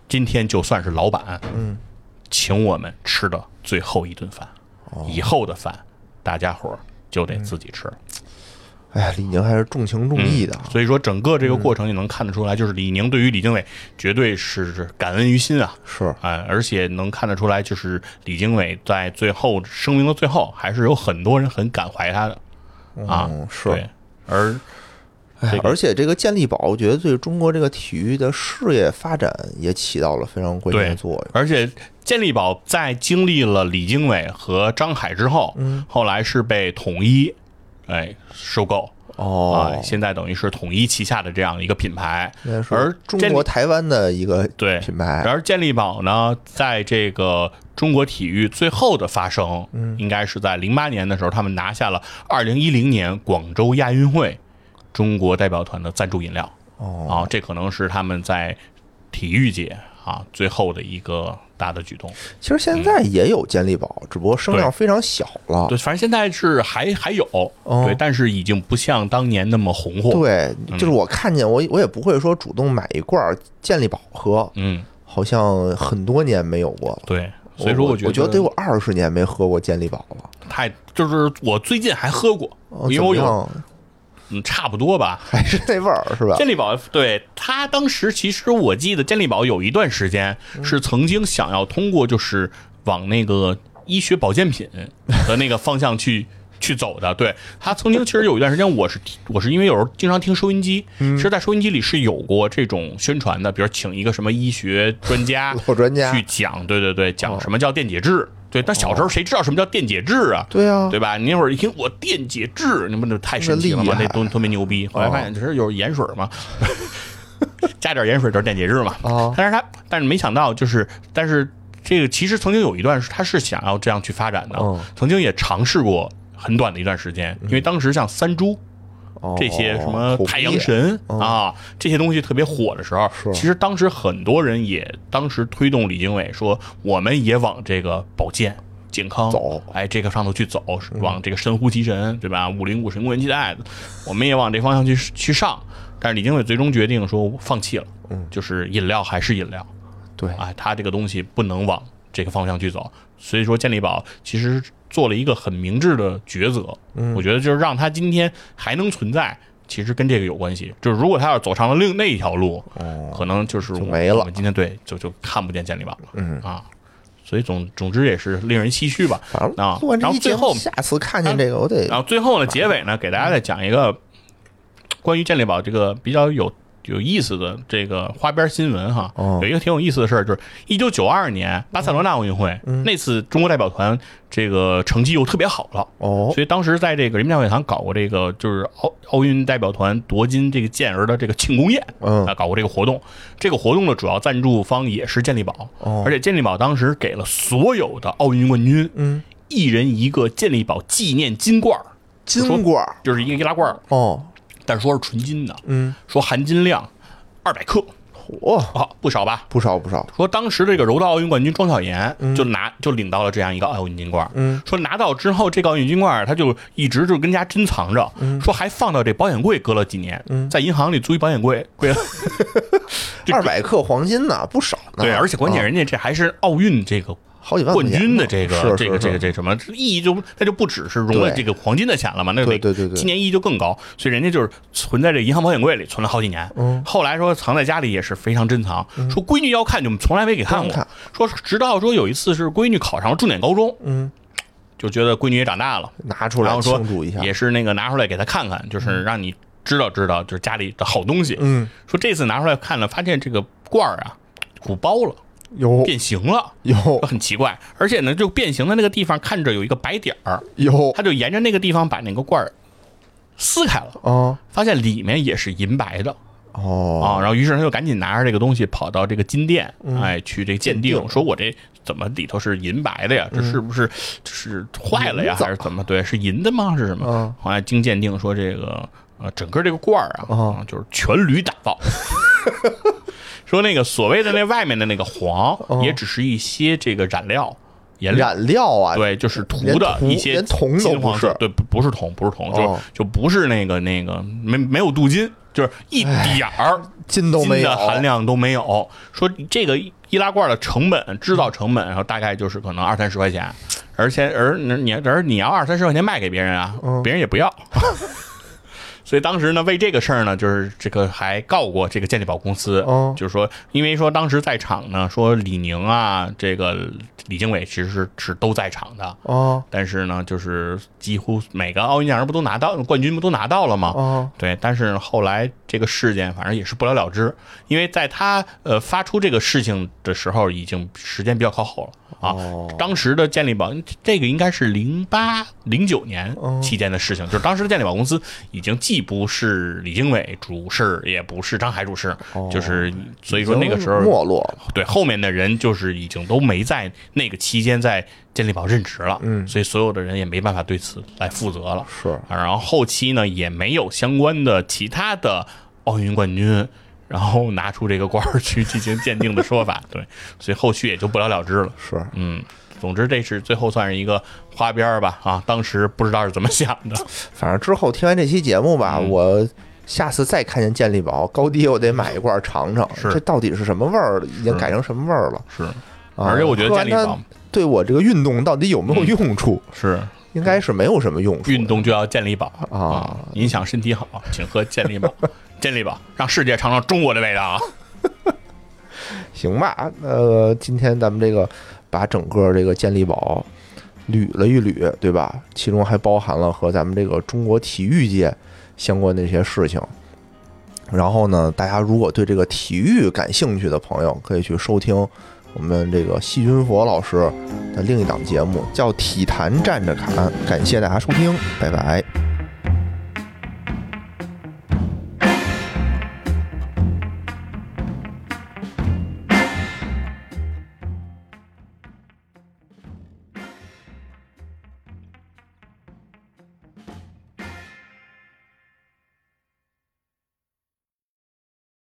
今天就算是老板，嗯，请我们吃的最后一顿饭，以后的饭大家伙儿就得自己吃。哎呀，李宁还是重情重义的啊，所以说，整个这个过程你能看得出来，就是李宁对于李经纬绝对是感恩于心啊。是，哎，而且能看得出来，就是李经纬在最后生命的最后，还是有很多人很感怀他的啊。嗯是对，而这个哎而且这个健力宝，我觉得对中国这个体育的事业发展也起到了非常关键的作用。而且健力宝在经历了李经纬和张海之后，嗯。后来是被统一哎收购。哦。啊，，现在等于是统一旗下的这样一个品牌，而中国台湾的一个对品牌，而健力宝呢，在这个中国体育最后的发生，嗯。应该是在零八年的时候，他们拿下了二零一零年广州亚运会中国代表团的赞助饮料。哦，啊，这可能是他们在体育界啊最后的一个大的举动。其实现在也有健力宝，只不过声量非常小了。对，反正现在是还还有，哦对，但是已经不像当年那么红火。，对，就是我看见我我也不会说主动买一罐健力宝喝，嗯，好像很多年没有过了。对，所以说我觉得我觉得得有二十年没喝过健力宝了。太就是我最近还喝过，哦因为我有嗯差不多吧。还是那味儿是吧？健力宝对他当时其实我记得健力宝有一段时间是曾经想要通过就是往那个医学保健品的那个方向去。去走的，对他曾经其实有一段时间，我是我是因为有时候经常听收音机，其实，在收音机里是有过这种宣传的，比如请一个什么医学专家老专家去讲，对对对，讲什么叫电解质，对，但小时候谁知道什么叫电解质啊？对啊，对吧？你那会儿一听我电解质，你不那太神奇了嘛，那东西特别牛逼。后来发现只是有盐水嘛，加点盐水就是电解质嘛。哦但是他，但是没想到就是，但是这个其实曾经有一段是他是想要这样去发展的，嗯曾经也尝试过很短的一段时间，因为当时像三株。哦这些什么太阳神嗯啊，这些东西特别火的时候，其实当时很多人也当时推动李经纬说，我们也往这个保健健康走。哎，这个上头去走，往这个神乎其神，对吧？五灵五神功元气带，我们也往这方向去去上。但是李经纬最终决定说放弃了，嗯。就是饮料还是饮料，对，哎，他这个东西不能往这个方向去走，所以说健力宝其实做了一个很明智的抉择。嗯我觉得就是让他今天还能存在，其实跟这个有关系。就是如果他要走上了另那一条路，哦，可能就是我没了我们今天对就就看不见健力宝了。嗯啊，所以总总之也是令人唏嘘吧。啊然后最后下次看见这个我得然后最后呢，结尾呢，给大家再讲一个关于健力宝这个比较有有意思的这个花边新闻哈。哦有一个挺有意思的事儿，就是一九九二年巴塞罗那奥运会、那次，中国代表团这个成绩又特别好了。哦所以当时在这个人民大会堂搞过这个，就是奥奥运代表团夺金这个健儿的这个庆功宴，嗯啊，搞过这个活动。这个活动的主要赞助方也是健力宝，哦而且健力宝当时给了所有的奥运冠军，嗯，一人一个健力宝纪念金罐儿，金罐儿就是一个易拉罐儿，哦但说是纯金的，嗯。说含金量二百克，哇，啊，不少吧？不少不少，说当时这个柔道奥运冠军庄晓妍就拿就领到了这样一个奥运金罐，嗯，说拿到之后这个奥运金罐他就一直就跟家珍藏着，嗯。说还放到这保险柜搁了几年，在银行里租一保险柜，柜 二百克黄金呢，不少呢。对，而且关键啊人家这还是奥运这个好几万冠军的这个是这个这个是这什么意义就它就不只是融了这个黄金的钱了嘛，那得对对对对。纪念意义就更高，所以人家就是存在这银行保险柜里存了好几年，嗯。后来说藏在家里也是非常珍藏，说闺女要看就从来没给看过看，说直到说有一次是闺女考上了重点高中，嗯，就觉得闺女也长大了，拿出来然后说庆祝一下，也是那个拿出来给她看看，就是让你知道知道，就是家里的好东西。嗯，说这次拿出来看了，发现这个罐儿啊鼓包了，有变形了。有说很奇怪，而且呢，就变形的那个地方看着有一个白点儿，有他就沿着那个地方把那个罐儿撕开了，啊发现里面也是银白的哦啊。然后于是他就赶紧拿着这个东西跑到这个金店，哎，去这鉴定，定说我这怎么里头是银白的呀？这是不是是坏了呀，还是怎么？对，是银的吗？是什么嗯？后来经鉴定说这个呃，整个这个罐儿啊就是全铝打造。说那个所谓的那外面的那个黄，也只是一些这个染料颜料，染料啊，对，就是涂的一些连铜都不是对，不不是铜，不是铜，哦就就不是那个那个没没有镀金，就是一点儿金都没有的含量都没有。说这个易拉罐的成本，制造成本，然后大概就是可能二三十块钱，而且而你而你要二三十块钱卖给别人啊，嗯别人也不要。所以当时呢，为这个事儿呢，就是这个还告过这个健力宝公司，哦。就是说，因为说当时在场呢，说李宁啊，这个李经纬其实是是都在场的，哦。但是呢，就是几乎每个奥运奖人不都拿到冠军不都拿到了吗？哦。对，但是后来这个事件反正也是不了了之，因为在他呃发出这个事情的时候，已经时间比较靠后了啊。哦。当时的健力宝，这个应该是零八零九年哦。期间的事情，就是当时的健力宝公司已经既不是李经纬主事，也不是张海主事，就是所以说那个时候没落了，对后面的人就是已经都没在那个期间在健力宝任职了，嗯。所以所有的人也没办法对此来负责了。是。啊，然后后期呢也没有相关的其他的奥运冠军，然后拿出这个罐儿去进行鉴定的说法，对，所以后续也就不了了之了。是，嗯，总之这是最后算是一个花边儿吧，啊，当时不知道是怎么想的，反正之后听完这期节目吧，嗯我下次再看见健力宝高低，我得买一罐尝尝，是这到底是什么味儿？已经改成什么味儿了？是，啊而且我觉得它健力宝对我这个运动到底有没有用处？是应该是没有什么用处。运动就要健力宝啊您想身体好，请喝健力宝，健力宝让世界尝尝中国的味道啊！行吧，呃，今天咱们这个把整个这个健力宝捋了一捋，对吧？其中还包含了和咱们这个中国体育界相关的一些事情。然后呢，大家如果对这个体育感兴趣的朋友，可以去收听我们这个细菌佛老师的另一档节目，叫《体坛站着侃》。感谢大家收听，拜拜。